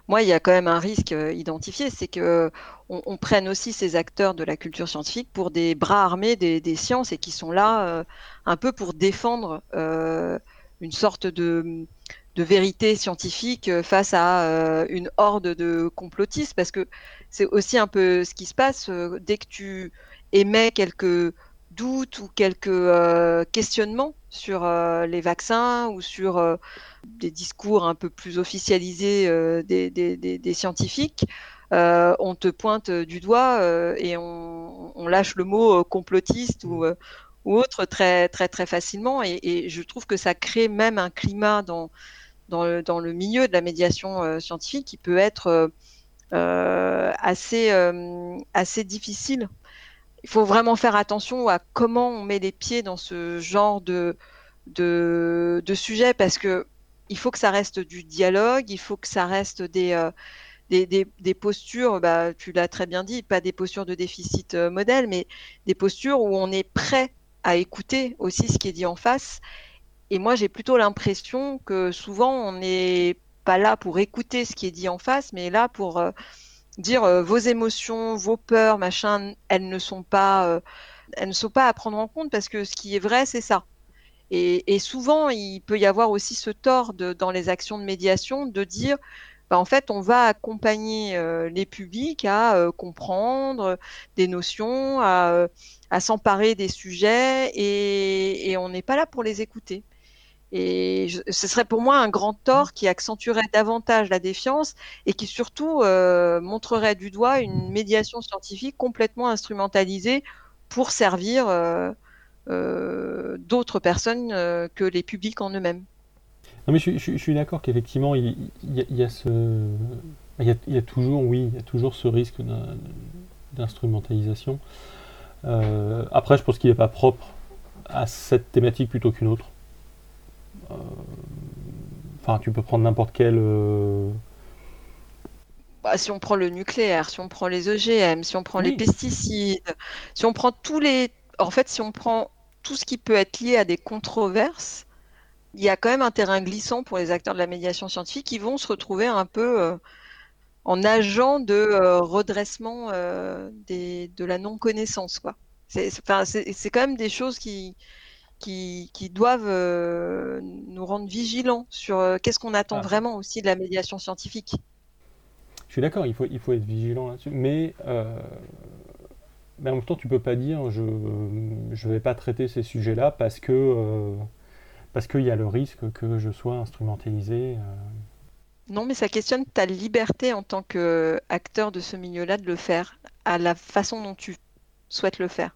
moi, il y a quand même un risque identifié, c'est que on, prenne aussi ces acteurs de la culture scientifique pour des bras armés des, sciences et qui sont là euh, un peu pour défendre euh, une sorte de, vérité scientifique euh, face à une horde de complotistes. Parce que c'est aussi un peu ce qui se passe dès que tu émets quelques doutes ou quelques questionnements sur les vaccins ou sur des discours un peu plus officialisés des, scientifiques. Euh, on te pointe du doigt euh, et on, lâche le mot euh, complotiste ou, autre très facilement. Et, je trouve que ça crée même un climat dans le, milieu de la médiation scientifique qui peut être assez difficile. Il faut vraiment faire attention à comment on met les pieds dans ce genre de de, de sujet parce que il faut que ça reste du dialogue, il faut que ça reste des, des, postures, bah, tu l'as très bien dit, pas des postures de déficit euh, modèle, mais des postures où on est prêt à écouter aussi ce qui est dit en face. Et moi, j'ai plutôt l'impression que souvent, on n'est pas là pour écouter ce qui est dit en face, mais là pour euh, dire euh, vos émotions, vos peurs, machin, elles ne sont pas, elles ne sont pas à prendre en compte parce que ce qui est vrai, c'est ça. Et, souvent, il peut y avoir aussi ce tort dans les actions de médiation de dire bah, en fait, on va accompagner euh, les publics à euh, comprendre des notions, à, euh, s'emparer des sujets, et, on n'est pas là pour les écouter. Et ce serait pour moi un grand tort qui accentuerait davantage la défiance et qui surtout montrerait du doigt une médiation scientifique complètement instrumentalisée pour servir d'autres personnes que les publics en eux-mêmes. Non, mais je, suis d'accord qu'effectivement, il, y a, toujours, oui, il y a toujours ce risque d'instrumentalisation. Euh, après, je pense qu'il n'est pas propre à cette thématique plutôt qu'une autre. Euh, enfin, tu peux prendre n'importe quel. Euh, bah, si on prend le nucléaire, si on prend les EGM, si on prend les pesticides, si on prend tous les. En fait, si on prend tout ce qui peut être lié à des controverses, il y a quand même un terrain glissant pour les acteurs de la médiation scientifique qui vont se retrouver un peu euh, en agent de euh, redressement euh, de la non-connaissance. C'est, quand même des choses qui, qui, doivent nous rendre vigilants sur qu'est-ce qu'on attend ah. vraiment aussi de la médiation scientifique. Je suis d'accord, il faut, il faut être vigilant là-dessus, mais, mais en même temps, tu peux pas dire je ne vais pas traiter ces sujets-là parce que parce qu'il y a le risque que je sois instrumentalisé. Euh. Non, mais ça questionne ta liberté en tant qu'acteur de ce milieu-là de le faire à la façon dont tu souhaites le faire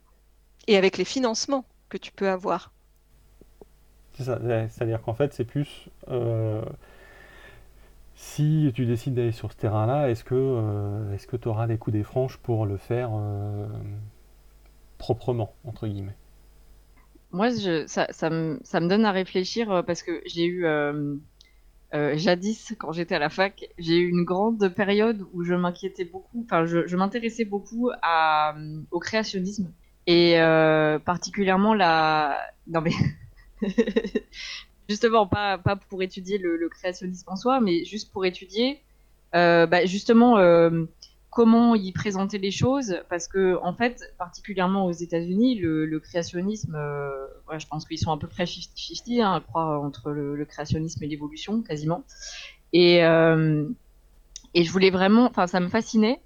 et avec les financements que tu peux avoir. C'est ça, c'est-à-dire qu'en fait, c'est plus euh, si tu décides d'aller sur ce terrain-là, est-ce que euh, est-ce que tu auras les coups des franches pour le faire proprement, entre guillemets? Moi, je, ça, ça, me, ça me donne à réfléchir euh, parce que j'ai eu, euh, euh, jadis, quand j'étais à la fac, j'ai eu une grande période où je m'inquiétais beaucoup, enfin, je, je m'intéressais beaucoup à, au créationnisme. Et euh, particulièrement la. Non mais. justement, pas, pas pour étudier le, créationnisme en soi, mais juste pour étudier euh, bah, justement euh, comment y présenter les choses. Parce que, en fait, particulièrement aux États-Unis, le, créationnisme, je pense qu'ils sont à peu près 50-50, hein, je crois, entre le, créationnisme et l'évolution, quasiment. Et, et je voulais vraiment. Enfin, ça me fascinait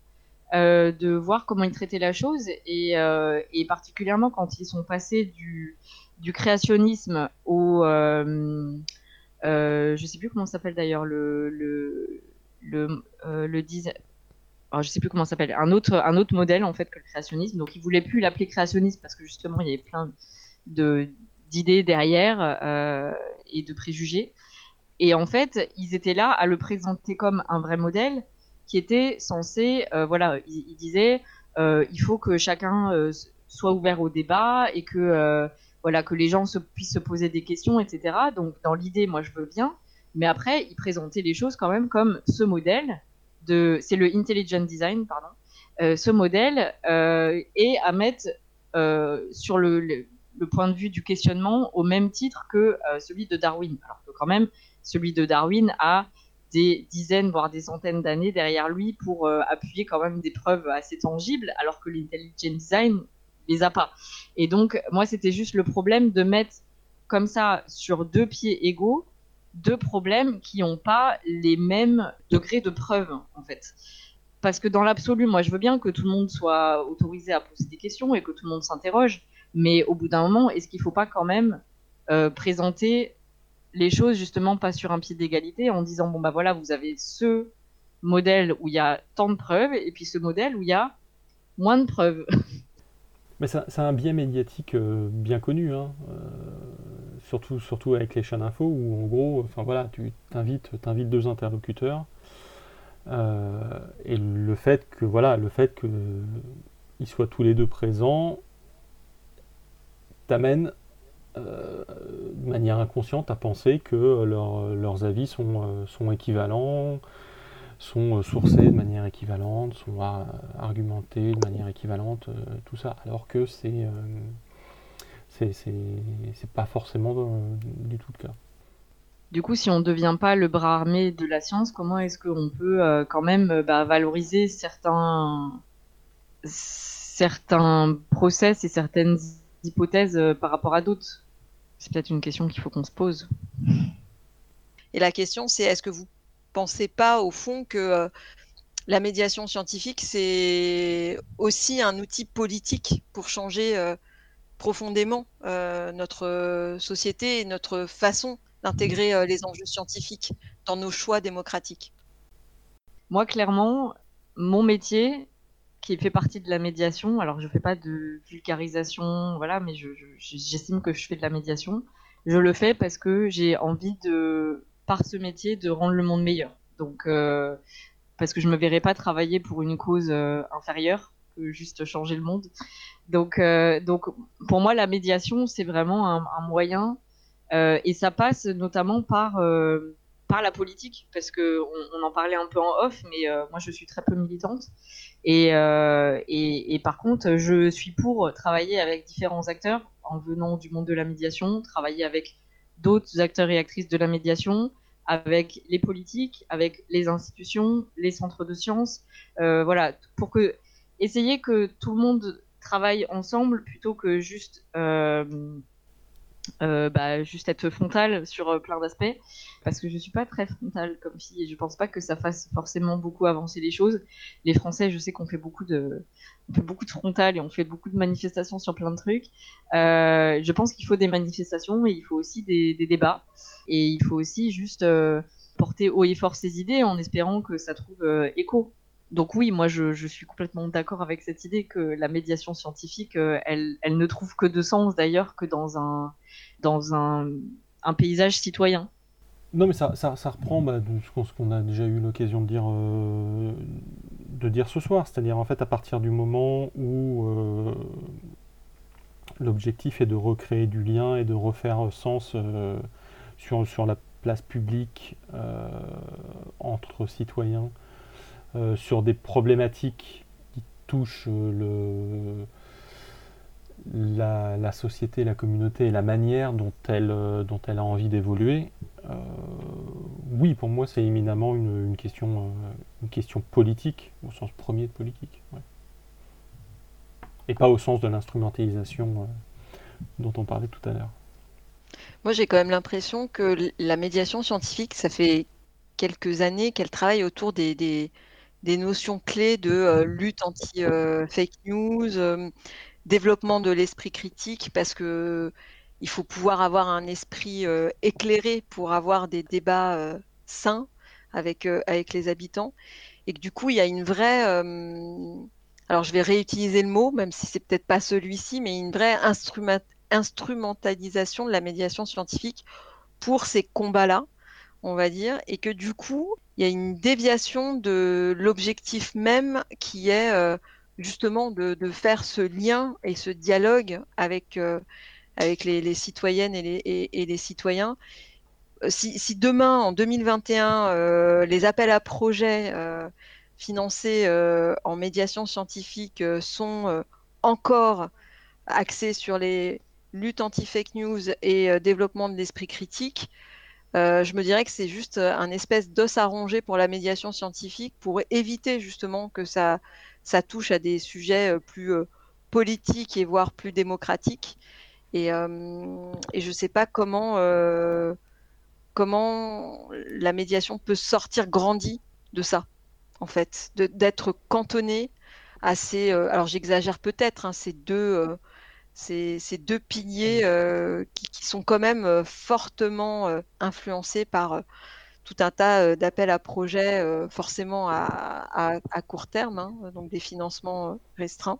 euh, de voir comment ils traitaient la chose et, euh, et, particulièrement quand ils sont passés du, créationnisme au euh, euh je sais plus comment s'appelle d'ailleurs le le le, le design je sais plus comment s'appelle un autre un autre modèle en fait que le créationnisme. Donc ils voulaient plus l'appeler créationnisme parce que justement il y avait plein de d'idées derrière et de préjugés. Et en fait ils étaient là à le présenter comme un vrai modèle qui était censé, euh, voilà, il, disait, euh, il faut que chacun euh, soit ouvert au débat et que voilà que les gens se, puissent se poser des questions, etc. Donc dans l'idée, moi je veux bien, mais après il présentait les choses quand même comme ce modèle de, c'est le intelligent design, pardon, ce modèle et à mettre sur le, point de vue du questionnement au même titre que celui de Darwin, alors que quand même celui de Darwin a des dizaines, voire des centaines d'années derrière lui pour euh, appuyer quand même des preuves assez tangibles, alors que l'intelligent design les a pas. Et donc, moi, c'était juste le problème de mettre comme ça sur deux pieds égaux deux problèmes qui n'ont pas les mêmes degrés de preuve, en fait. Parce que dans l'absolu, moi, je veux bien que tout le monde soit autorisé à poser des questions et que tout le monde s'interroge, mais au bout d'un moment, est-ce qu'il ne faut pas quand même euh, présenter les choses justement pas sur un pied d'égalité en disant bon bah voilà vous avez ce modèle où il y a tant de preuves et puis ce modèle où il y a moins de preuves. Mais c'est un biais médiatique euh, bien connu, hein, euh, surtout, surtout avec les chaînes info où en gros, enfin voilà, tu t'invites, t'invites deux interlocuteurs euh, et le fait que voilà, le fait que ils soient tous les deux présents t'amène euh, de manière inconsciente à penser que leurs avis sont, euh, équivalents, sont euh, sourcés de manière équivalente, sont argumentés de manière équivalente, tout ça, alors que c'est c'est pas forcément du tout le cas. Du coup, si on ne devient pas le bras armé de la science, comment est-ce qu'on peut quand même bah, valoriser certains, certains process et certaines hypothèses par rapport à d'autres? C'est peut-être une question qu'il faut qu'on se pose. Et la question, c'est est-ce que vous pensez pas au fond que euh, la médiation scientifique, c'est aussi un outil politique pour changer euh, profondément euh, notre société et notre façon d'intégrer les enjeux scientifiques dans nos choix démocratiques? Moi, clairement, mon métier, qui fait partie de la médiation. Alors, je fais pas de vulgarisation, voilà, mais j'estime que je fais de la médiation. Je le fais parce que j'ai envie de, par ce métier, de rendre le monde meilleur. Donc, euh, parce que je me verrais pas travailler pour une cause euh, inférieure que juste changer le monde. Donc, euh, donc, pour moi, la médiation, c'est vraiment un, moyen, et ça passe notamment par par la politique, parce que on, en parlait un peu en off, mais moi je suis très peu militante. Euh, et, et, par contre, je suis pour travailler avec différents acteurs en venant du monde de la médiation, travailler avec d'autres acteurs et actrices de la médiation, avec les politiques, avec les institutions, les centres de sciences, euh, voilà, pour que essayer que tout le monde travaille ensemble plutôt que juste euh, bah, juste être frontale sur euh, plein d'aspects parce que je suis pas très frontale comme fille et je pense pas que ça fasse forcément beaucoup avancer les choses. Les Français, je sais qu'on fait beaucoup de beaucoup de frontale et on fait beaucoup de manifestations sur plein de trucs. Euh, je pense qu'il faut des manifestations et il faut aussi des, des débats et il faut aussi juste euh, porter haut et fort ses idées en espérant que ça trouve euh, écho donc oui, moi je, suis complètement d'accord avec cette idée que la médiation scientifique, euh, elle, ne trouve que de sens d'ailleurs que dans un, dans un, paysage citoyen. Non mais ça, ça, reprend bah, ce qu'on a déjà eu l'occasion de dire, euh, de dire ce soir, c'est-à-dire en fait à partir du moment où euh, l'objectif est de recréer du lien et de refaire sens sur, sur la place publique entre citoyens euh, sur des problématiques qui touchent euh, la, société, la communauté et la manière dont elle, dont elle a envie d'évoluer, oui, pour moi, c'est éminemment une, question, une question politique, au sens premier de politique. Et pas au sens de l'instrumentalisation dont on parlait tout à l'heure. Moi, j'ai quand même l'impression que la médiation scientifique, ça fait quelques années qu'elle travaille autour des, notions clés de euh, lutte anti-fake euh, news, euh, développement de l'esprit critique, parce que il faut pouvoir avoir un esprit éclairé pour avoir des débats sains avec, avec les habitants. Et que du coup, il y a une vraie alors je vais réutiliser le mot, même si c'est peut-être pas celui-ci, mais une vraie instrument, instrumentalisation de la médiation scientifique pour ces combats-là, on va dire, et que du coup, il y a une déviation de l'objectif même qui est euh, justement de, faire ce lien et ce dialogue avec, euh, les, citoyennes et les, citoyens. Euh, si, demain, en 2021, les appels à projets financés en médiation scientifique sont encore axés sur les lutte anti-fake news et développement de l'esprit critique, euh, je me dirais que c'est juste euh, un espèce d'os à ronger pour la médiation scientifique pour éviter justement que ça, ça touche à des sujets plus politiques et voire plus démocratiques. Et, et je ne sais pas comment, comment la médiation peut sortir grandie de ça, en fait, d'être cantonnée à ces... alors j'exagère peut-être, hein, ces deux ces, deux piliers euh, qui, sont quand même euh, fortement euh, influencés par tout un tas d'appels à projets, forcément à, court terme, hein, donc des financements restreints.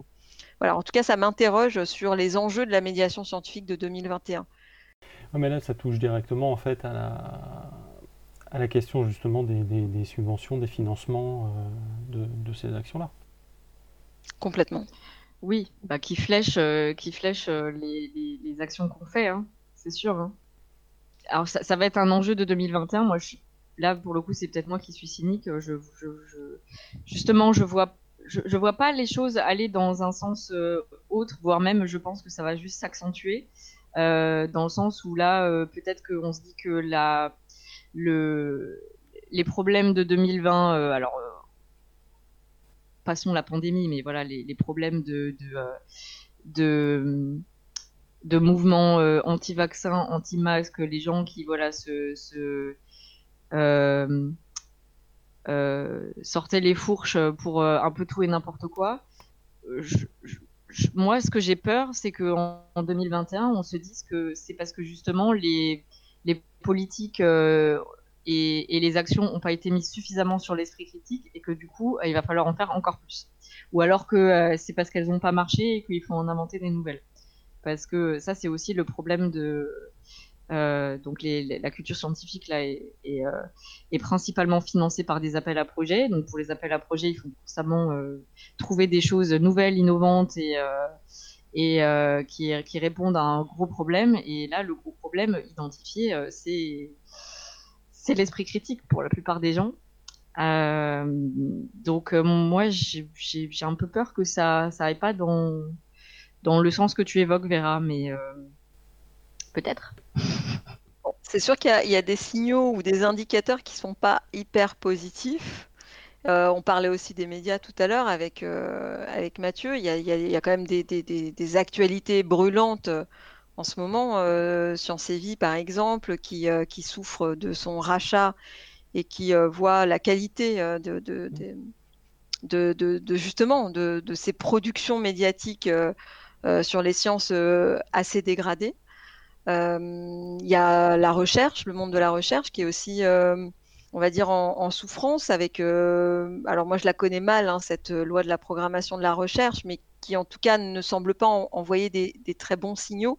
Voilà, en tout cas, ça m'interroge sur les enjeux de la médiation scientifique de 2021. mais là, ça touche directement en fait à la, à la question justement des, subventions, des financements de ces actions-là. Complètement. Oui, bah, qui flèche, euh, qui flèche euh, les, actions qu'on fait, hein, c'est sûr. Hein. Alors ça, va être un enjeu de 2021. Moi, là pour le coup, c'est peut-être moi qui suis cynique. Justement, je vois, je, vois pas les choses aller dans un sens euh, autre, voire même, je pense que ça va juste s'accentuer, dans le sens où là, peut-être qu'on se dit que les problèmes de 2020, alors passons la pandémie, mais voilà, les, problèmes de, de, euh, de, mouvements euh, anti-vaccins, anti-masques, les gens qui voilà, se, euh, sortaient les fourches pour un peu tout et n'importe quoi. moi, ce que j'ai peur, c'est qu'en en 2021, on se dise que c'est parce que justement les, les politiques et, les actions n'ont pas été mises suffisamment sur l'esprit critique et que du coup, il va falloir en faire encore plus. Ou alors que euh, c'est parce qu'elles n'ont pas marché et qu'il faut en inventer des nouvelles. Parce que ça, c'est aussi le problème de. Euh, donc la culture scientifique là est, euh, principalement financée par des appels à projets. Donc pour les appels à projets, il faut constamment trouver des choses nouvelles, innovantes et, qui, répondent à un gros problème. Et là, le gros problème identifié, c'est c'est l'esprit critique pour la plupart des gens. Euh, donc euh, moi, j'ai un peu peur que ça ça aille pas dans dans le sens que tu évoques, Vera, mais euh, peut-être. c'est sûr qu'il y, a des signaux ou des indicateurs qui sont pas hyper positifs. on parlait aussi des médias tout à l'heure avec, avec Mathieu. Il y, a, quand même des actualités brûlantes en ce moment, euh, Science et Vie, par exemple, qui, euh, qui souffre de son rachat et qui euh, voit la qualité de, de, de, justement de, ses productions médiatiques sur les sciences assez dégradées. Il y a la recherche, le monde de la recherche, qui est aussi, on va dire, en, souffrance avec. alors moi, je la connais mal, hein, cette loi de la programmation de la recherche, mais qui en tout cas ne semble pas envoyer des, des, très bons signaux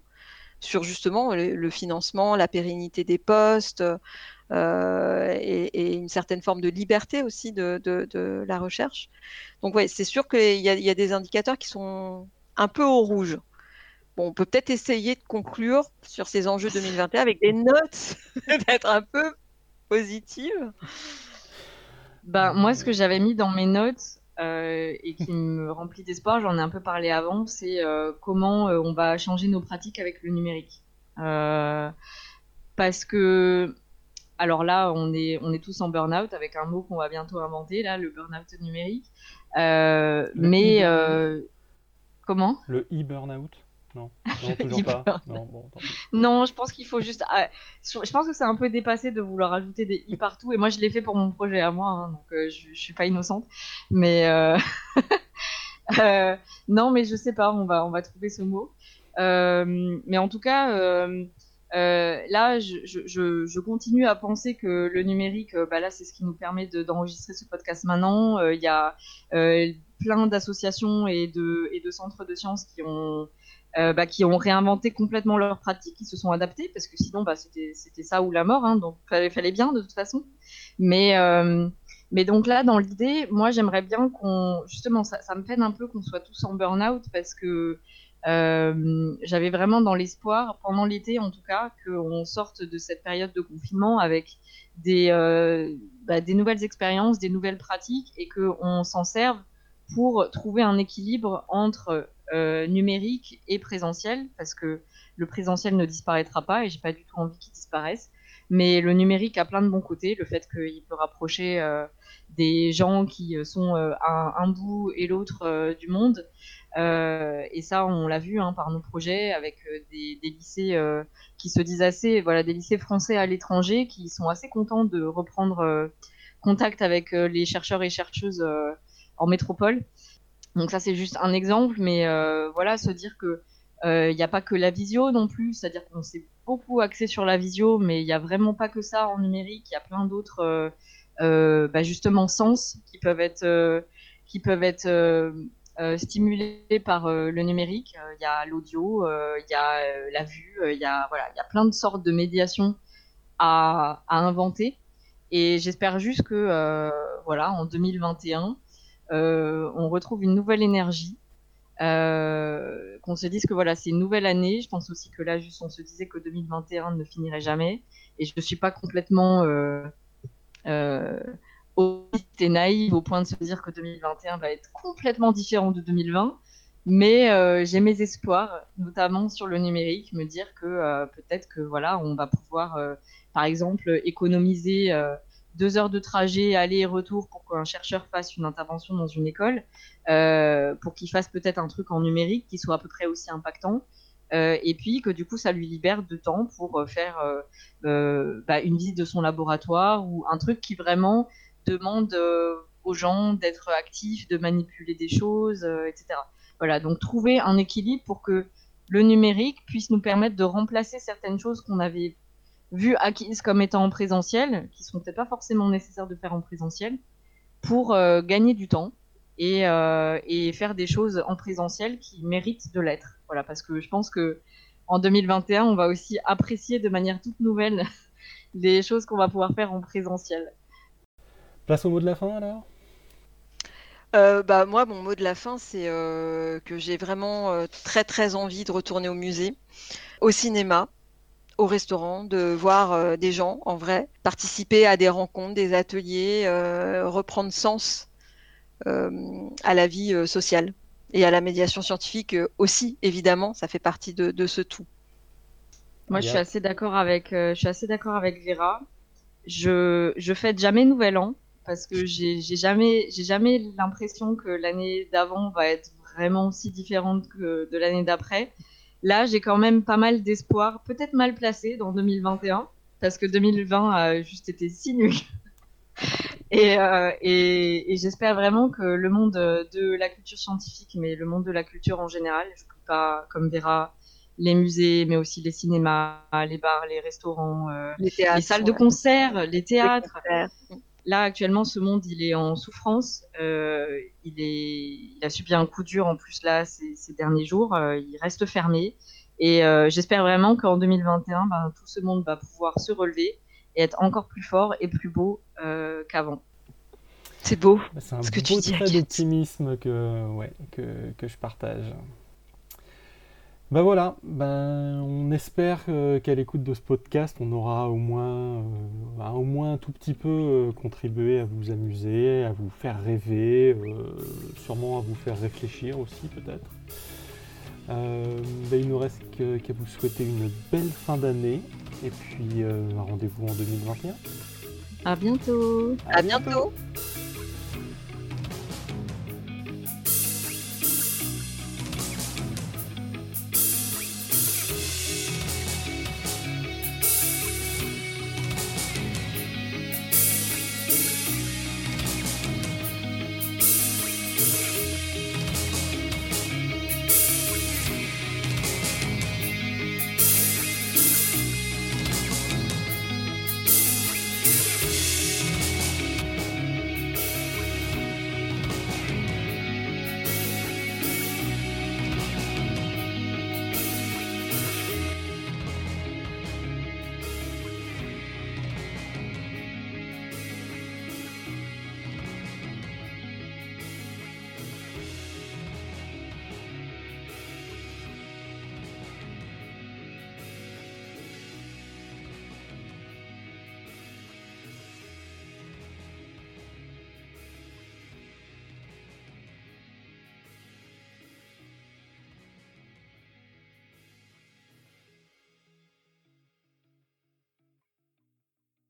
sur justement le, financement, la pérennité des postes euh, et, une certaine forme de liberté aussi de, la recherche. Donc ouais, c'est sûr qu'il y, a des indicateurs qui sont un peu au rouge. Bon, on peut peut-être essayer de conclure sur ces enjeux 2021 avec des notes, d'être un peu positive. Ben, moi, ce que j'avais mis dans mes notes, et qui me remplit d'espoir, j'en ai un peu parlé avant, c'est comment on va changer nos pratiques avec le numérique. parce que alors là, on est, on est tous en burn-out avec un mot qu'on va bientôt inventer, là, le burn-out numérique. Euh, mais euh, comment? Le e-burnout non, non, toujours pas. Non, bon, non, je pense qu'il faut juste. Ah, je pense que c'est un peu dépassé de vouloir ajouter des i partout. Et moi, je l'ai fait pour mon projet à moi, hein, donc euh, je, je, suis pas innocente. Mais non, mais je sais pas. On va, on va trouver ce mot. mais en tout cas, euh, là, je, je, je, continue à penser que le numérique, euh, bah là, c'est ce qui nous permet d'enregistrer ce podcast maintenant. Euh, il y a plein d'associations et de, et de centres de sciences qui ont, bah, qui ont réinventé complètement leurs pratiques, qui se sont adaptés, parce que sinon, bah, c'était ça ou la mort, hein, donc fallait, fallait bien de toute façon. Mais, mais donc là, dans l'idée, moi, j'aimerais bien qu'on, justement, ça, me peine un peu qu'on soit tous en burn-out, parce que euh, j'avais vraiment dans l'espoir, pendant l'été en tout cas, qu'on sorte de cette période de confinement avec des, euh, bah, des nouvelles expériences, des nouvelles pratiques et qu'on s'en serve pour trouver un équilibre entre euh, numérique et présentiel, parce que le présentiel ne disparaîtra pas et j'ai pas du tout envie qu'il disparaisse. Mais le numérique a plein de bons côtés, le fait qu'il peut rapprocher euh, des gens qui sont à un bout et l'autre du monde. Euh, et ça, on l'a vu hein, par nos projets avec euh, des, lycées euh, qui se disent assez, voilà, des lycées français à l'étranger qui sont assez contents de reprendre contact avec les chercheurs et chercheuses en métropole. Donc ça, c'est juste un exemple, mais voilà, se dire que il n'y a pas que la visio non plus, c'est-à-dire qu'on s'est beaucoup axé sur la visio, mais il n'y a vraiment pas que ça en numérique. Il y a plein d'autres, bah, justement, sens qui peuvent être, qui peuvent être euh, stimulé par euh, le numérique. Euh, il y a l'audio, il y a la vue, il y a voilà, il y a plein de sortes de médiations à, à inventer. Et j'espère juste que voilà, en 2021, on retrouve une nouvelle énergie, qu'on se dise que voilà, c'est une nouvelle année. Je pense aussi que là, juste, on se disait que 2021 ne finirait jamais. Et je ne suis pas complètement était naïve au point de se dire que 2021 va être complètement différent de 2020. Mais euh, j'ai mes espoirs, notamment sur le numérique, me dire que euh, peut-être que voilà, on va pouvoir, euh, par exemple, économiser deux heures de trajet aller et retour pour qu'un chercheur fasse une intervention dans une école, pour qu'il fasse peut-être un truc en numérique qui soit à peu près aussi impactant. et puis que du coup ça lui libère de temps pour faire bah, une visite de son laboratoire ou un truc qui vraiment demande euh, aux gens d'être actifs, de manipuler des choses, euh, etc. Voilà, donc trouver un équilibre pour que le numérique puisse nous permettre de remplacer certaines choses qu'on avait vues acquises comme étant en présentiel, qui sont peut-être pas forcément nécessaires de faire en présentiel, pour euh, gagner du temps et, et, faire des choses en présentiel qui méritent de l'être. Voilà, parce que je pense que en 2021, on va aussi apprécier de manière toute nouvelle les choses qu'on va pouvoir faire en présentiel. Place au mot de la fin alors? Euh, bah, moi, mon mot de la fin, c'est euh, que j'ai vraiment euh, très très envie de retourner au musée, au cinéma, au restaurant, de voir des gens en vrai, participer à des rencontres, des ateliers, reprendre sens à la vie sociale et à la médiation scientifique aussi, évidemment, ça fait partie de, de ce tout. Moi, je suis assez d'accord avec, je suis assez d'accord avec Vera. Je je fête jamais Nouvel An parce que j'ai jamais, j'ai jamais l'impression que l'année d'avant va être vraiment si différente que de l'année d'après. Là, j'ai quand même pas mal d'espoir, peut-être mal placé dans 2021, parce que 2020 a juste été si nul. et, euh, et, et j'espère vraiment que le monde de la culture scientifique, mais le monde de la culture en général, je ne pas comme Vera les musées, mais aussi les cinémas, les bars, les restaurants, euh, les, théâtres, les, salles de concert, les théâtres. Là, actuellement, ce monde, il est en souffrance. Euh, il, est, il a subi un coup dur en plus là ces, ces derniers jours. Euh, il reste fermé. Et euh, j'espère vraiment qu'en 2021, ben, tout ce monde va pouvoir se relever et être encore plus fort et plus beau euh, qu'avant. C'est beau. Bah, c'est un ce que tu trait d'optimisme que, ouais, que, que je partage. Ben voilà, ben, on espère euh, qu'à l'écoute de ce podcast, on aura au moins, euh, au moins un tout petit peu euh, contribué à vous amuser, à vous faire rêver, sûrement à vous faire réfléchir aussi peut-être. Ben, il nous reste qu'à vous souhaiter une belle fin d'année et puis un rendez-vous en 2021. À bientôt. À, bientôt.